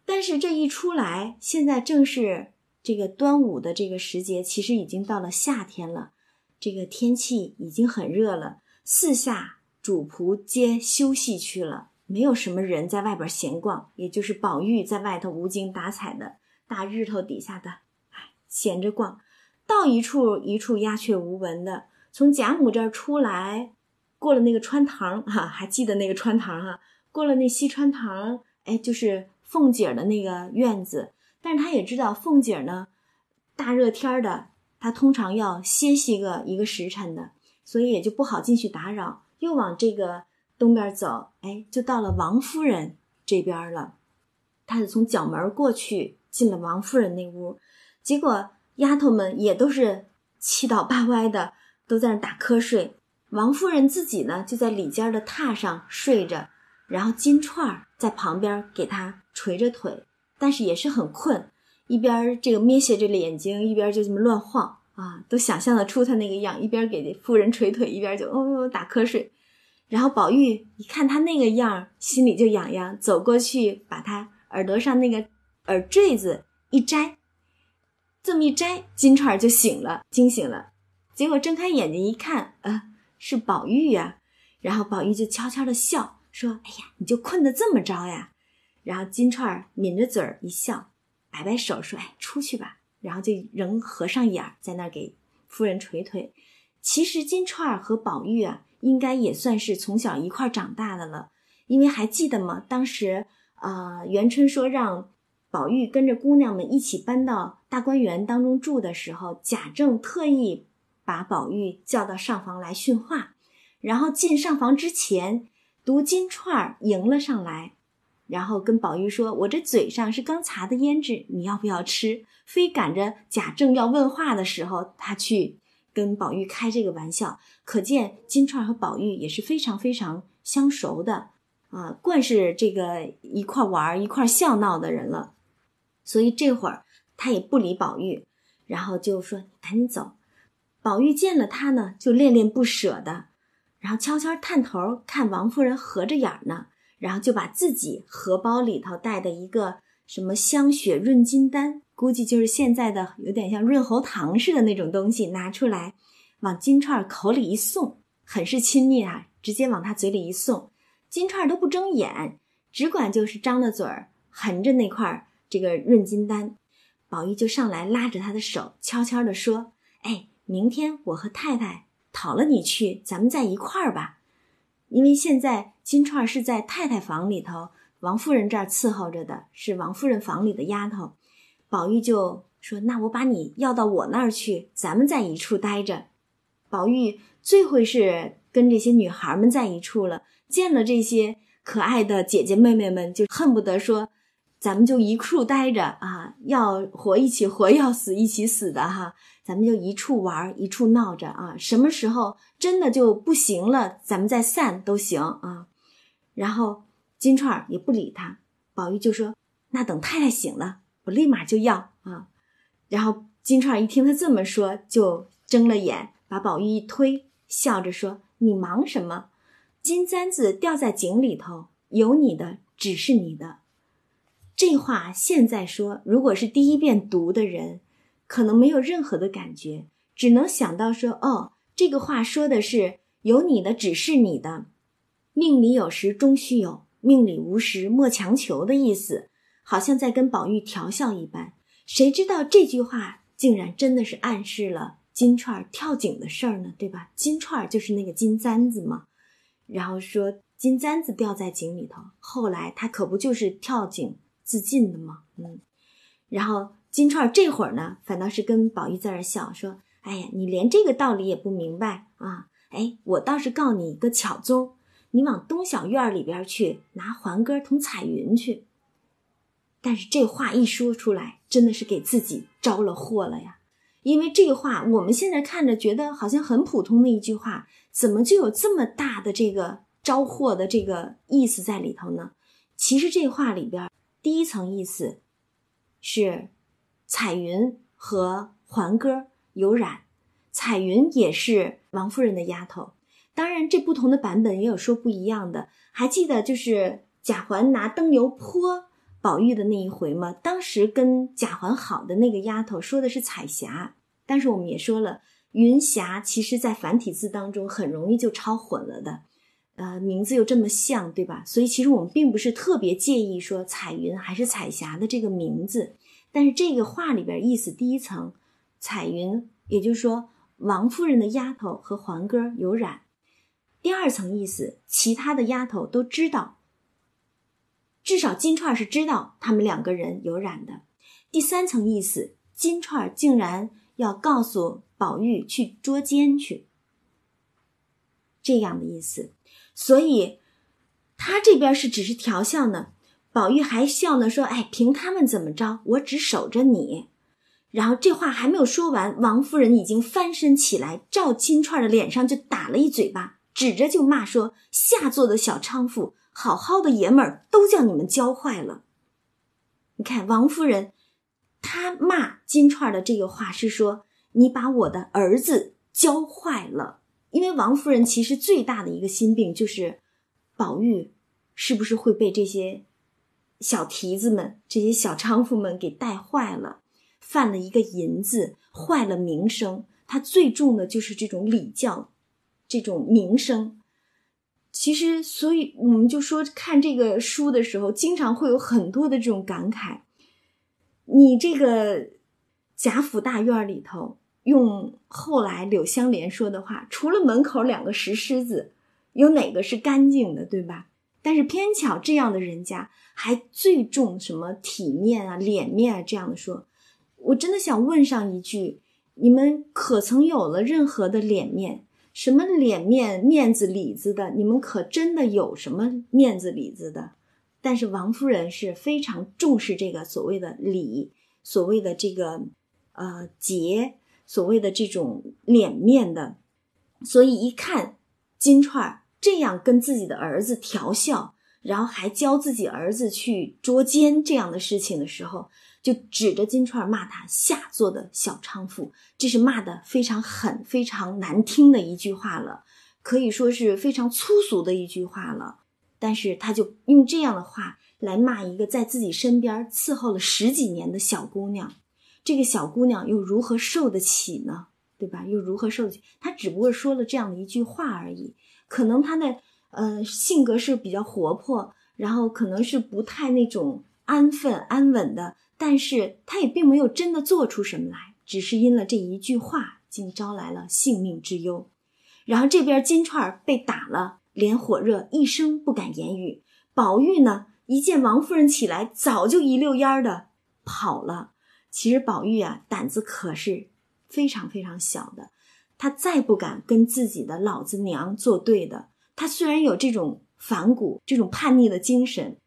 但是这一出来，现在正是这个端午的这个时节，其实已经到了夏天了，这个天气已经很热了，四下主仆皆休息去了，没有什么人在外边闲逛，也就是宝玉在外头无精打采的大日头底下的，哎，闲着逛，到一处一处鸦雀无闻的，从贾母这儿出来。过了那个穿堂哈，还记得那个穿堂哈？过了那西穿堂，哎，就是凤姐的那个院子。但是他也知道凤姐呢，大热天的，她通常要歇息个一个时辰的，所以也就不好进去打扰。又往这个东边走，哎，就到了王夫人这边了。他就从角门过去，进了王夫人那屋，结果丫头们也都是七倒八歪的，都在那打瞌睡。王夫人自己呢，就在里间的榻上睡着，然后金钏儿在旁边给她捶着腿，但是也是很困，一边这个眯斜着眼睛，一边就这么乱晃啊，都想象得出他那个样，一边给夫人捶腿，一边就哦打瞌睡。然后宝玉一看他那个样，心里就痒痒，走过去把他耳朵上那个耳坠子一摘，这么一摘，金钏就醒了，惊醒了，结果睁开眼睛一看，啊。是宝玉呀，然后宝玉就悄悄的笑说：“哎呀，你就困得这么着呀？”然后金钏儿抿着嘴儿一笑，摆摆手说：“哎，出去吧。”然后就仍合上眼儿，在那儿给夫人捶腿。其实金钏儿和宝玉啊，应该也算是从小一块长大的了，因为还记得吗？当时啊，元春说让宝玉跟着姑娘们一起搬到大观园当中住的时候，贾政特意把宝玉叫到上房来训话，然后进上房之前。读金钏儿迎了上来，然后跟宝玉说：“我这嘴上是刚擦的胭脂，你要不要吃？”非赶着贾政要问话的时候，他去跟宝玉开这个玩笑。可见金钏和宝玉也是非常非常相熟的啊，惯是这个一块玩一块笑闹的人了。所以这会儿他也不理宝玉，然后就说：“赶紧走。”宝玉见了他呢，就恋恋不舍的。然后悄悄探头看王夫人合着眼呢，然后就把自己荷包里头带的一个什么香雪润金丹，估计就是现在的有点像润喉糖似的那种东西，拿出来往金钏口里一送，很是亲昵啊，直接往他嘴里一送，金钏都不睁眼，只管就是张着嘴儿含着那块这个润金丹。宝玉就上来拉着他的手，悄悄地说：“哎，明天我和太太。”讨了你去，咱们在一块儿吧，因为现在金钏儿是在太太房里头，王夫人这儿伺候着的，是王夫人房里的丫头。宝玉就说：“那我把你要到我那儿去，咱们在一处待着。”宝玉最会是跟这些女孩们在一处了，见了这些可爱的姐姐妹妹们，就恨不得说。咱们就一处待着啊，要活一起活，要死一起死的哈。咱们就一处玩，一处闹着啊。什么时候真的就不行了，咱们再散都行啊。然后金钏儿也不理他，宝玉就说：“那等太太醒了，我立马就要啊。”然后金钏儿一听他这么说，就睁了眼，把宝玉一推，笑着说：“你忙什么？金簪子掉在井里头，有你的只是你的。”这话现在说，如果是第一遍读的人，可能没有任何的感觉，只能想到说：“哦，这个话说的是有你的只是你的，命里有时终须有，命里无时莫强求”的意思，好像在跟宝玉调笑一般。谁知道这句话竟然真的是暗示了金钏跳井的事儿呢？对吧？金钏就是那个金簪子嘛。然后说金簪子掉在井里头，后来他可不就是跳井？自尽的吗？嗯，然后金钏这会儿呢，反倒是跟宝玉在这笑，说：“哎呀，你连这个道理也不明白啊！哎，我倒是告你一个巧宗，你往东小院里边去拿环哥同彩云去。”但是这话一说出来，真的是给自己招了祸了呀！因为这话我们现在看着觉得好像很普通的一句话，怎么就有这么大的这个招祸的这个意思在里头呢？其实这话里边。第一层意思是，彩云和环哥有染，彩云也是王夫人的丫头。当然，这不同的版本也有说不一样的。还记得就是贾环拿灯油泼宝玉的那一回吗？当时跟贾环好的那个丫头说的是彩霞，但是我们也说了，云霞其实在繁体字当中很容易就抄混了的。呃，名字又这么像，对吧？所以其实我们并不是特别介意说彩云还是彩霞的这个名字，但是这个话里边意思，第一层，彩云，也就是说王夫人的丫头和环哥有染；第二层意思，其他的丫头都知道，至少金钏是知道他们两个人有染的；第三层意思，金钏竟然要告诉宝玉去捉奸去，这样的意思。所以，他这边是只是调笑呢，宝玉还笑呢，说：“哎，凭他们怎么着，我只守着你。”然后这话还没有说完，王夫人已经翻身起来，照金钏的脸上就打了一嘴巴，指着就骂说：“下作的小娼妇，好好的爷们儿都叫你们教坏了。”你看，王夫人她骂金钏的这个话是说：“你把我的儿子教坏了。”因为王夫人其实最大的一个心病就是，宝玉是不是会被这些小蹄子们、这些小娼妇们给带坏了，犯了一个淫字，坏了名声。他最重的就是这种礼教，这种名声。其实，所以我们就说看这个书的时候，经常会有很多的这种感慨。你这个贾府大院里头，用后来柳湘莲说的话，除了门口两个石狮子，有哪个是干净的，对吧？但是偏巧这样的人家，还最重什么体面啊、脸面啊这样的说。我真的想问上一句：你们可曾有了任何的脸面？什么脸面、面子、里子的？你们可真的有什么面子、里子的？但是王夫人是非常重视这个所谓的礼，所谓的这个呃节，所谓的这种脸面的。所以一看金钏这样跟自己的儿子调笑，然后还教自己儿子去捉奸这样的事情的时候。就指着金钏骂他下作的小娼妇，这是骂的非常狠、非常难听的一句话了，可以说是非常粗俗的一句话了。但是他就用这样的话来骂一个在自己身边伺候了十几年的小姑娘，这个小姑娘又如何受得起呢？对吧？又如何受得起？他只不过说了这样的一句话而已，可能他的呃性格是比较活泼，然后可能是不太那种安分安稳的。但是他也并没有真的做出什么来，只是因了这一句话，竟招来了性命之忧。然后这边金钏被打了，脸火热，一声不敢言语。宝玉呢，一见王夫人起来，早就一溜烟的跑了。其实宝玉啊，胆子可是非常非常小的，他再不敢跟自己的老子娘作对的。他虽然有这种反骨、这种叛逆的精神，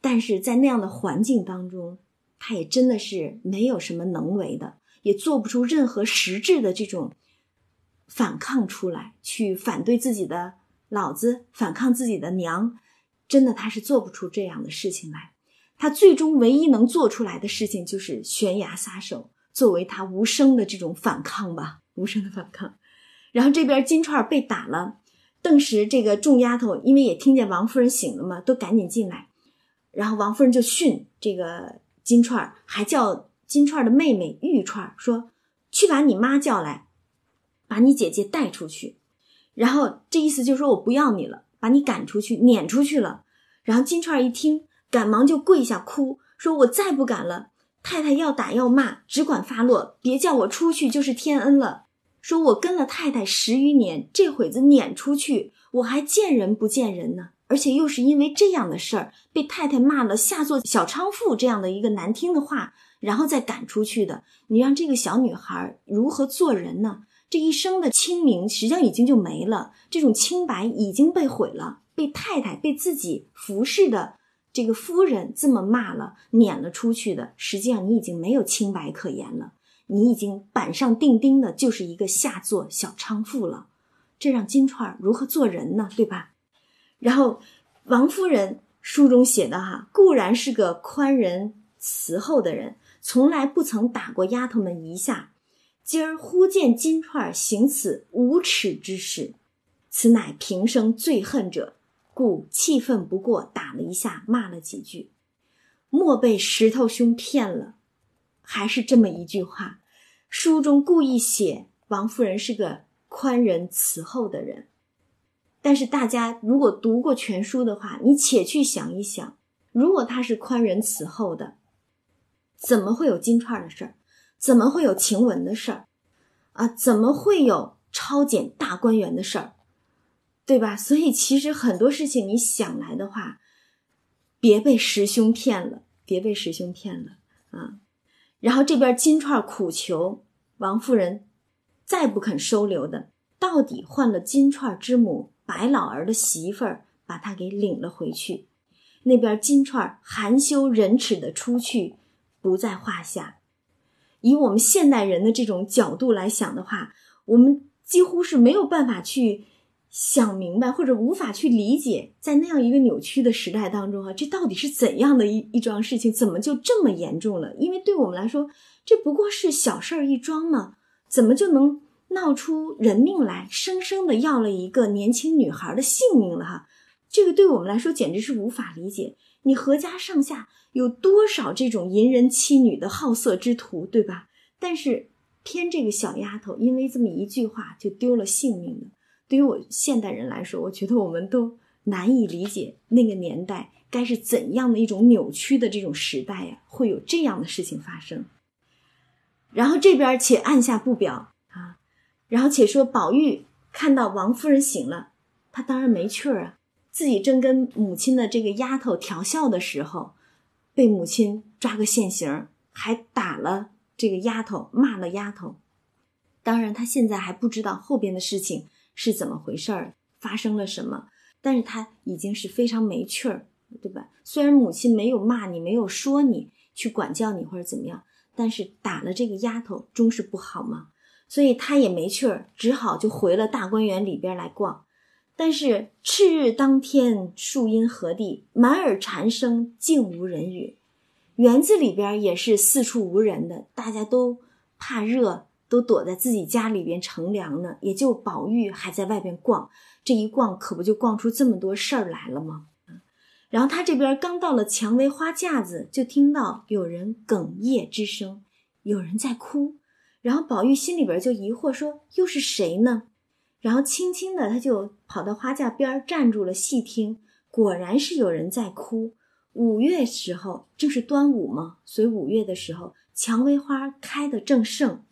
但是在那样的环境当中。他也真的是没有什么能为的，也做不出任何实质的这种反抗出来，去反对自己的老子，反抗自己的娘，真的他是做不出这样的事情来。他最终唯一能做出来的事情就是悬崖撒手，作为他无声的这种反抗吧，无声的反抗。然后这边金钏被打了，顿时这个众丫头因为也听见王夫人醒了嘛，都赶紧进来，然后王夫人就训这个。金钏还叫金钏的妹妹玉钏说：“去把你妈叫来，把你姐姐带出去。”然后这意思就是说我不要你了，把你赶出去，撵出去了。然后金钏一听，赶忙就跪下哭，说：“我再不敢了，太太要打要骂，只管发落，别叫我出去就是天恩了。说我跟了太太十余年，这会子撵出去，我还见人不见人呢。”而且又是因为这样的事儿，被太太骂了下作小娼妇这样的一个难听的话，然后再赶出去的。你让这个小女孩如何做人呢？这一生的清明实际上已经就没了，这种清白已经被毁了，被太太被自己服侍的这个夫人这么骂了，撵了出去的，实际上你已经没有清白可言了，你已经板上钉钉的就是一个下作小娼妇了。这让金钏如何做人呢？对吧？然后，王夫人书中写的哈，固然是个宽仁慈厚的人，从来不曾打过丫头们一下。今儿忽见金钏行此无耻之事，此乃平生最恨者，故气愤不过，打了一下，骂了几句，莫被石头兄骗了。还是这么一句话，书中故意写王夫人是个宽仁慈厚的人。但是大家如果读过全书的话，你且去想一想，如果他是宽仁慈厚的，怎么会有金钏的事儿？怎么会有晴雯的事儿？啊，怎么会有抄检大观园的事儿？对吧？所以其实很多事情你想来的话，别被师兄骗了，别被师兄骗了啊！然后这边金钏苦求王夫人，再不肯收留的，到底换了金钏之母。白老儿的媳妇儿把他给领了回去，那边金钏含羞忍耻的出去，不在话下。以我们现代人的这种角度来想的话，我们几乎是没有办法去想明白，或者无法去理解，在那样一个扭曲的时代当中啊，这到底是怎样的一一桩事情？怎么就这么严重了？因为对我们来说，这不过是小事儿一桩嘛，怎么就能？闹出人命来，生生的要了一个年轻女孩的性命了哈，这个对我们来说简直是无法理解。你何家上下有多少这种淫人妻女的好色之徒，对吧？但是偏这个小丫头因为这么一句话就丢了性命了。对于我现代人来说，我觉得我们都难以理解那个年代该是怎样的一种扭曲的这种时代呀，会有这样的事情发生。然后这边且按下不表啊，然后且说宝玉看到王夫人醒了，他当然没趣儿啊，自己正跟母亲的这个丫头调笑的时候，被母亲抓个现行，还打了这个丫头，骂了丫头。当然，他现在还不知道后边的事情是怎么回事儿，发生了什么。但是他已经是非常没趣儿，对吧？虽然母亲没有骂你，没有说你去管教你或者怎么样，但是打了这个丫头，终是不好嘛。所以他也没趣儿，只好就回了大观园里边来逛。但是赤日当天，树阴何地，满耳蝉声，竟无人语。园子里边也是四处无人的，大家都怕热，都躲在自己家里边乘凉呢。也就宝玉还在外边逛。这一逛可不就逛出这么多事儿来了吗？然后他这边刚到了蔷薇花架子，就听到有人哽咽之声，有人在哭。然后宝玉心里边就疑惑说：“又是谁呢？”然后轻轻的他就跑到花架边站住了，细听，果然是有人在哭。五月时候正是端午嘛，所以五月的时候，蔷薇花开的正盛，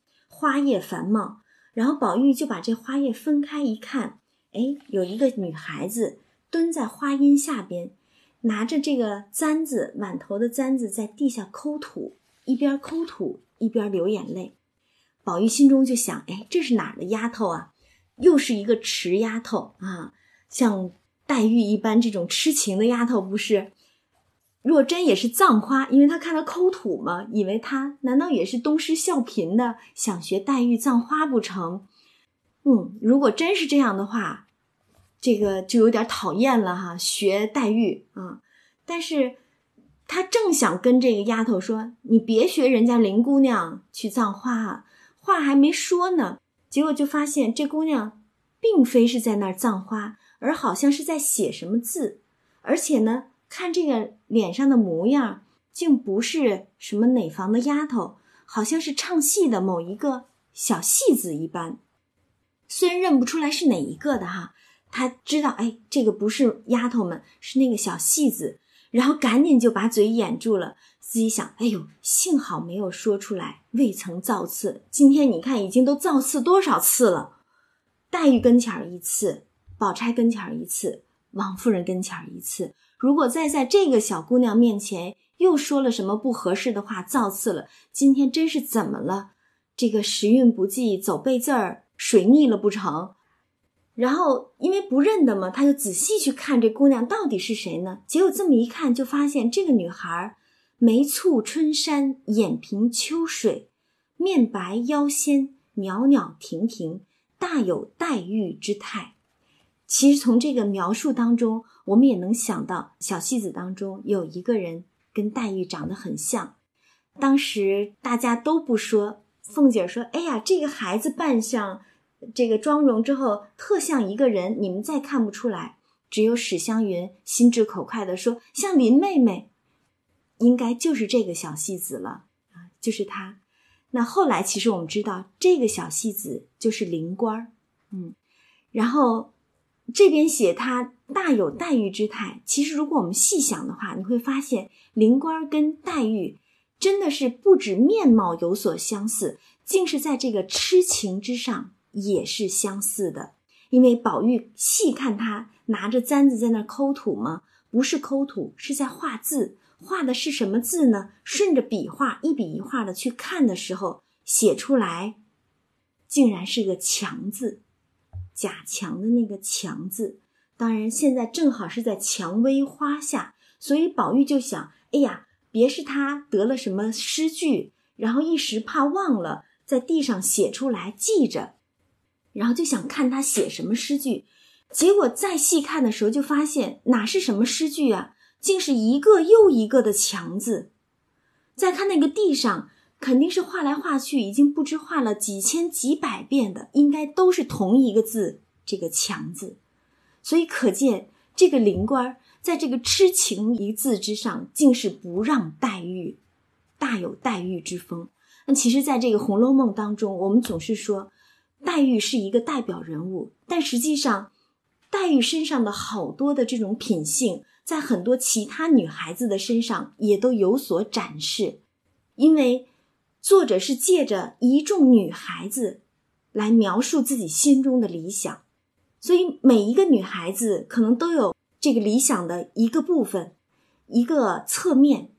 花叶繁茂。然后宝玉就把这花叶分开一看。哎，有一个女孩子蹲在花荫下边，拿着这个簪子，满头的簪子在地下抠土，一边抠土一边流眼泪。宝玉心中就想：哎，这是哪儿的丫头啊？又是一个池丫头啊！像黛玉一般这种痴情的丫头，不是？若真也是葬花，因为他看她抠土嘛，以为他难道也是东施效颦的，想学黛玉葬花不成？嗯，如果真是这样的话，这个就有点讨厌了哈。学黛玉啊，但是他正想跟这个丫头说：“你别学人家林姑娘去葬花啊。”话还没说呢，结果就发现这姑娘并非是在那儿葬花，而好像是在写什么字，而且呢，看这个脸上的模样，竟不是什么哪房的丫头，好像是唱戏的某一个小戏子一般。虽然认不出来是哪一个的哈，他知道哎，这个不是丫头们，是那个小戏子，然后赶紧就把嘴掩住了，自己想，哎呦，幸好没有说出来，未曾造次。今天你看已经都造次多少次了？黛玉跟前儿一次，宝钗跟前儿一次，王夫人跟前儿一次。如果再在这个小姑娘面前又说了什么不合适的话，造次了，今天真是怎么了？这个时运不济，走背字儿。水逆了不成？然后因为不认得嘛，他就仔细去看这姑娘到底是谁呢？结果这么一看，就发现这个女孩眉蹙春山，眼平秋水，面白腰纤，袅袅婷婷，大有黛玉之态。其实从这个描述当中，我们也能想到小戏子当中有一个人跟黛玉长得很像。当时大家都不说，凤姐说：“哎呀，这个孩子扮相。”这个妆容之后特像一个人，你们再看不出来。只有史湘云心直口快的说：“像林妹妹，应该就是这个小戏子了啊，就是她。”那后来其实我们知道，这个小戏子就是林官儿，嗯。然后这边写他大有黛玉之态，其实如果我们细想的话，你会发现灵官跟黛玉真的是不止面貌有所相似，竟是在这个痴情之上。也是相似的，因为宝玉细看他拿着簪子在那抠土吗？不是抠土，是在画字。画的是什么字呢？顺着笔画一笔一画的去看的时候，写出来，竟然是个强字，贾强的那个强字。当然，现在正好是在蔷薇花下，所以宝玉就想：哎呀，别是他得了什么诗句，然后一时怕忘了，在地上写出来记着。然后就想看他写什么诗句，结果再细看的时候，就发现哪是什么诗句啊，竟是一个又一个的强字。再看那个地上，肯定是画来画去，已经不知画了几千几百遍的，应该都是同一个字，这个强字。所以可见这个灵官在这个痴情一字之上，竟是不让黛玉，大有黛玉之风。那其实，在这个《红楼梦》当中，我们总是说。黛玉是一个代表人物，但实际上，黛玉身上的好多的这种品性，在很多其他女孩子的身上也都有所展示，因为作者是借着一众女孩子来描述自己心中的理想，所以每一个女孩子可能都有这个理想的一个部分，一个侧面。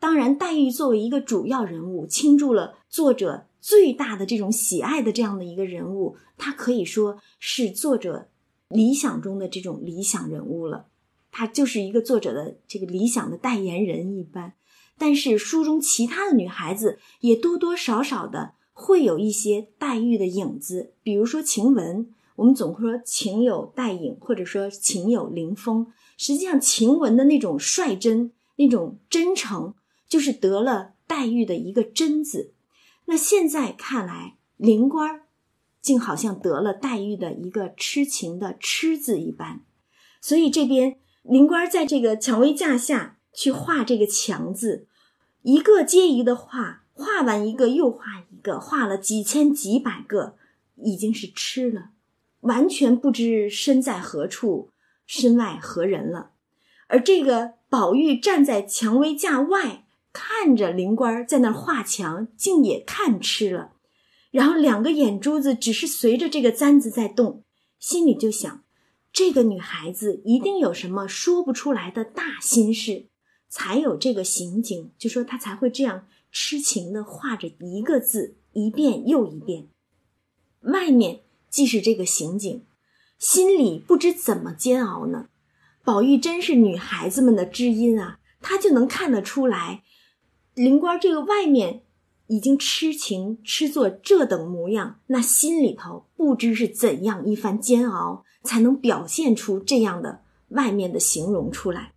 当然，黛玉作为一个主要人物，倾注了作者最大的这种喜爱的这样的一个人物，她可以说是作者理想中的这种理想人物了。她就是一个作者的这个理想的代言人一般。但是书中其他的女孩子也多多少少的会有一些黛玉的影子，比如说晴雯，我们总会说晴有黛影，或者说晴有凌风。实际上，晴雯的那种率真、那种真诚。就是得了黛玉的一个真字，那现在看来，灵官儿竟好像得了黛玉的一个痴情的痴字一般，所以这边灵官在这个蔷薇架下去画这个墙字，一个接一个的画，画完一个又画一个，画了几千几百个，已经是痴了，完全不知身在何处，身外何人了。而这个宝玉站在蔷薇架外。看着灵官在那画墙，竟也看痴了，然后两个眼珠子只是随着这个簪子在动，心里就想，这个女孩子一定有什么说不出来的大心事，才有这个刑警，就说他才会这样痴情的画着一个字，一遍又一遍。外面既是这个刑警，心里不知怎么煎熬呢。宝玉真是女孩子们的知音啊，她就能看得出来。灵官这个外面已经痴情痴作这等模样，那心里头不知是怎样一番煎熬，才能表现出这样的外面的形容出来。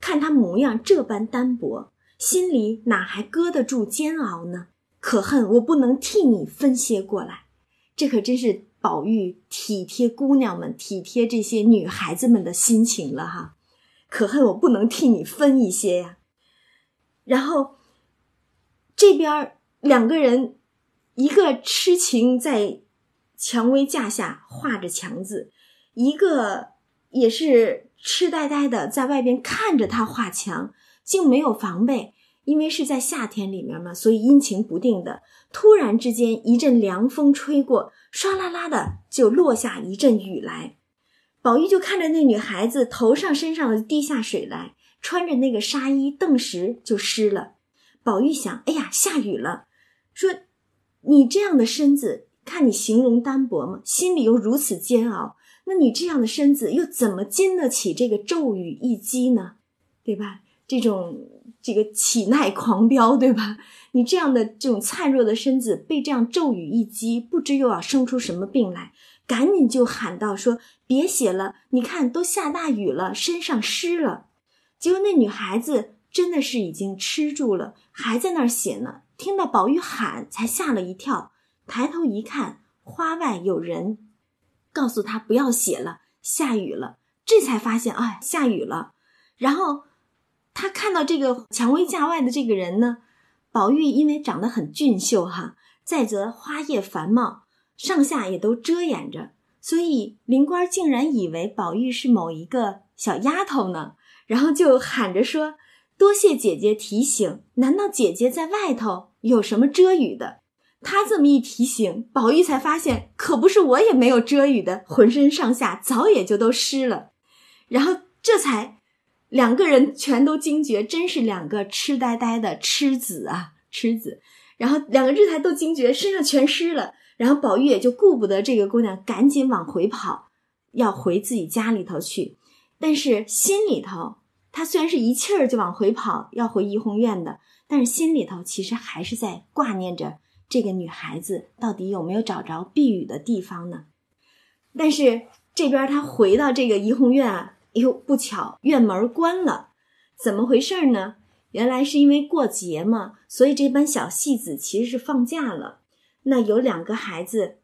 看他模样这般单薄，心里哪还搁得住煎熬呢？可恨我不能替你分些过来。这可真是宝玉体贴姑娘们、体贴这些女孩子们的心情了哈。可恨我不能替你分一些呀。然后。这边两个人，一个痴情在蔷薇架下画着墙字，一个也是痴呆呆的在外边看着他画墙，竟没有防备，因为是在夏天里面嘛，所以阴晴不定的。突然之间一阵凉风吹过，唰啦啦的就落下一阵雨来。宝玉就看着那女孩子头上身上的滴下水来，穿着那个纱衣，顿时就湿了。宝玉想：“哎呀，下雨了。”说：“你这样的身子，看你形容单薄嘛，心里又如此煎熬，那你这样的身子又怎么经得起这个骤雨一击呢？对吧？这种这个岂耐狂飙，对吧？你这样的这种灿弱的身子被这样骤雨一击，不知又要生出什么病来。赶紧就喊道：说别写了，你看都下大雨了，身上湿了。结果那女孩子。”真的是已经吃住了，还在那儿写呢。听到宝玉喊，才吓了一跳，抬头一看，花外有人，告诉他不要写了，下雨了。这才发现，哎，下雨了。然后他看到这个蔷薇架外的这个人呢，宝玉因为长得很俊秀哈，再则花叶繁茂，上下也都遮掩着，所以灵官竟然以为宝玉是某一个小丫头呢，然后就喊着说。多谢姐姐提醒，难道姐姐在外头有什么遮雨的？他这么一提醒，宝玉才发现，可不是我也没有遮雨的，浑身上下早也就都湿了。然后这才两个人全都惊觉，真是两个痴呆呆的痴子啊，痴子。然后两个这才都惊觉，身上全湿了。然后宝玉也就顾不得这个姑娘，赶紧往回跑，要回自己家里头去，但是心里头。他虽然是一气儿就往回跑，要回怡红院的，但是心里头其实还是在挂念着这个女孩子到底有没有找着避雨的地方呢？但是这边她回到这个怡红院啊，哟，不巧院门关了，怎么回事呢？原来是因为过节嘛，所以这班小戏子其实是放假了。那有两个孩子，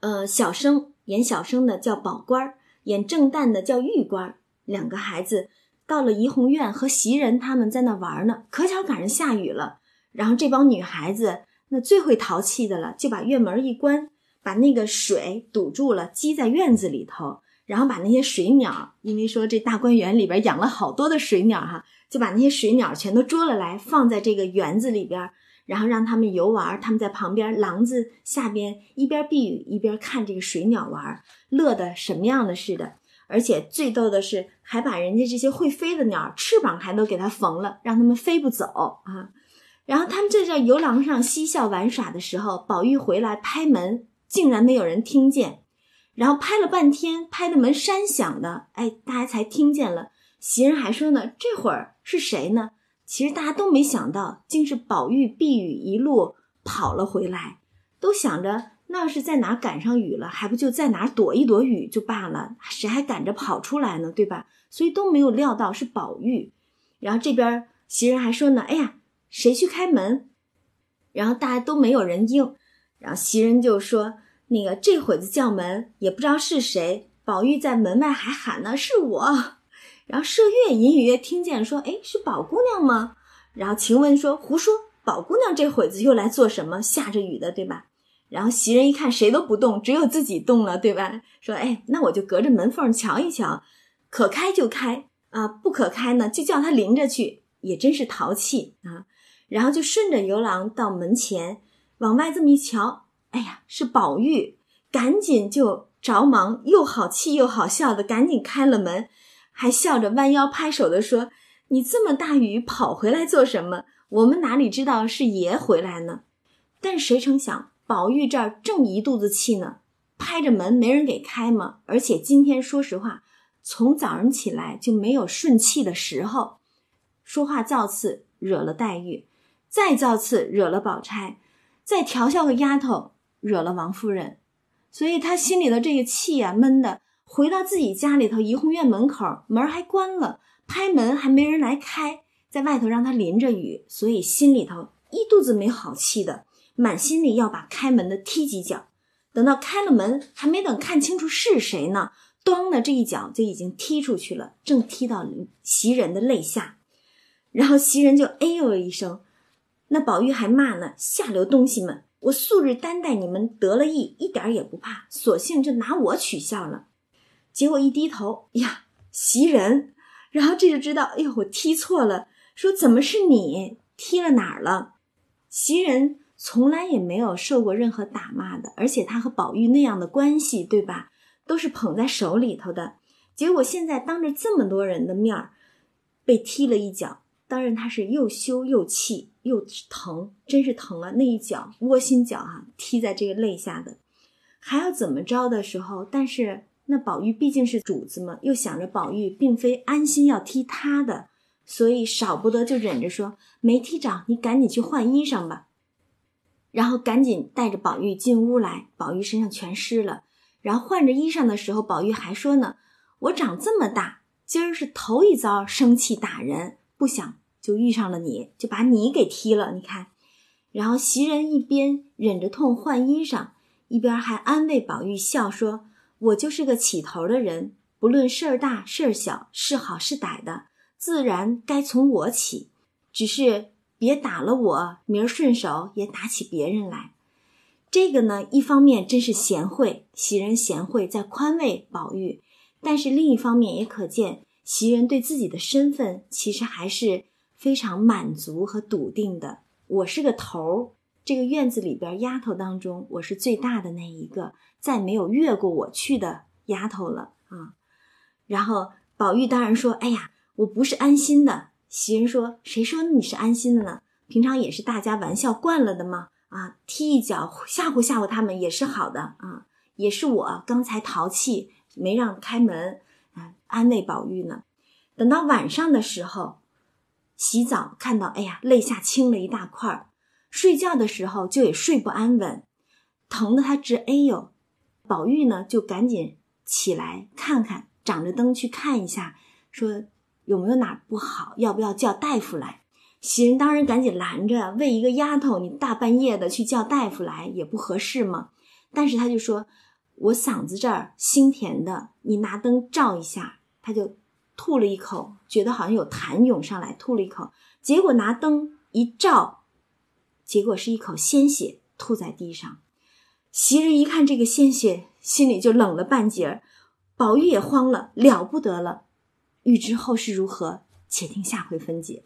呃，小生演小生的叫宝官儿，演正旦的叫玉官儿，两个孩子。到了怡红院和袭人他们在那玩呢，可巧赶上下雨了。然后这帮女孩子那最会淘气的了，就把院门一关，把那个水堵住了，积在院子里头。然后把那些水鸟，因为说这大观园里边养了好多的水鸟哈，就把那些水鸟全都捉了来，放在这个园子里边，然后让他们游玩。他们在旁边廊子下边一边避雨一边看这个水鸟玩，乐得什么样的似的。而且最逗的是，还把人家这些会飞的鸟翅膀还都给它缝了，让他们飞不走啊。然后他们正在游廊上嬉笑玩耍的时候，宝玉回来拍门，竟然没有人听见。然后拍了半天，拍的门山响的，哎，大家才听见了。袭人还说呢，这会儿是谁呢？其实大家都没想到，竟是宝玉避雨一路跑了回来，都想着那是在哪赶上雨了，还不就在哪躲一躲雨就罢了，谁还赶着跑出来呢？对吧？所以都没有料到是宝玉。然后这边袭人还说呢，哎呀，谁去开门？然后大家都没有人应，然后袭人就说。那个这会子叫门也不知道是谁，宝玉在门外还喊呢，是我。然后麝月隐隐约听见说：“哎，是宝姑娘吗？”然后晴雯说：“胡说，宝姑娘这会子又来做什么？下着雨的，对吧？”然后袭人一看谁都不动，只有自己动了，对吧？说：“哎，那我就隔着门缝瞧一瞧，可开就开啊，不可开呢，就叫他淋着去，也真是淘气啊。”然后就顺着游廊到门前，往外这么一瞧。哎呀，是宝玉，赶紧就着忙，又好气又好笑的，赶紧开了门，还笑着弯腰拍手的说：“你这么大雨跑回来做什么？我们哪里知道是爷回来呢？”但谁成想，宝玉这儿正一肚子气呢，拍着门没人给开嘛。而且今天说实话，从早上起来就没有顺气的时候，说话造次惹了黛玉，再造次惹了宝钗，再调笑个丫头。惹了王夫人，所以他心里的这个气啊，闷的。回到自己家里头，怡红院门口门还关了，拍门还没人来开，在外头让他淋着雨，所以心里头一肚子没好气的，满心里要把开门的踢几脚。等到开了门，还没等看清楚是谁呢，咣的这一脚就已经踢出去了，正踢到袭人的肋下，然后袭人就哎呦了一声，那宝玉还骂呢：“下流东西们！”我素日担待你们得了意，一点也不怕，索性就拿我取笑了。结果一低头呀，袭人，然后这就知道，哎呦，我踢错了。说怎么是你踢了哪儿了？袭人从来也没有受过任何打骂的，而且他和宝玉那样的关系，对吧？都是捧在手里头的。结果现在当着这么多人的面儿，被踢了一脚。当然，他是又羞又气又疼，真是疼啊！那一脚窝心脚哈，踢在这个肋下的，还要怎么着的时候？但是那宝玉毕竟是主子嘛，又想着宝玉并非安心要踢他的，所以少不得就忍着说没踢着，你赶紧去换衣裳吧。然后赶紧带着宝玉进屋来，宝玉身上全湿了。然后换着衣裳的时候，宝玉还说呢：“我长这么大，今儿是头一遭生气打人。”不想就遇上了你，就把你给踢了。你看，然后袭人一边忍着痛换衣裳，一边还安慰宝玉笑说：“我就是个起头的人，不论事儿大事儿小，是好是歹的，自然该从我起。只是别打了我，明儿顺手也打起别人来。这个呢，一方面真是贤惠，袭人贤惠在宽慰宝玉；但是另一方面也可见。”袭人对自己的身份其实还是非常满足和笃定的。我是个头儿，这个院子里边丫头当中，我是最大的那一个，再没有越过我去的丫头了啊。然后宝玉当然说：“哎呀，我不是安心的。”袭人说：“谁说你是安心的呢？平常也是大家玩笑惯了的嘛。啊，踢一脚吓唬吓唬他们也是好的啊。也是我刚才淘气，没让开门。”安慰宝玉呢，等到晚上的时候，洗澡看到，哎呀，肋下青了一大块儿。睡觉的时候就也睡不安稳，疼得他直哎呦。宝玉呢就赶紧起来看看，掌着灯去看一下，说有没有哪不好，要不要叫大夫来？袭人当然赶紧拦着，为一个丫头，你大半夜的去叫大夫来也不合适嘛。但是他就说，我嗓子这儿腥甜的，你拿灯照一下。他就吐了一口，觉得好像有痰涌上来，吐了一口，结果拿灯一照，结果是一口鲜血吐在地上。袭人一看这个鲜血，心里就冷了半截儿。宝玉也慌了，了不得了。欲知后事如何，且听下回分解。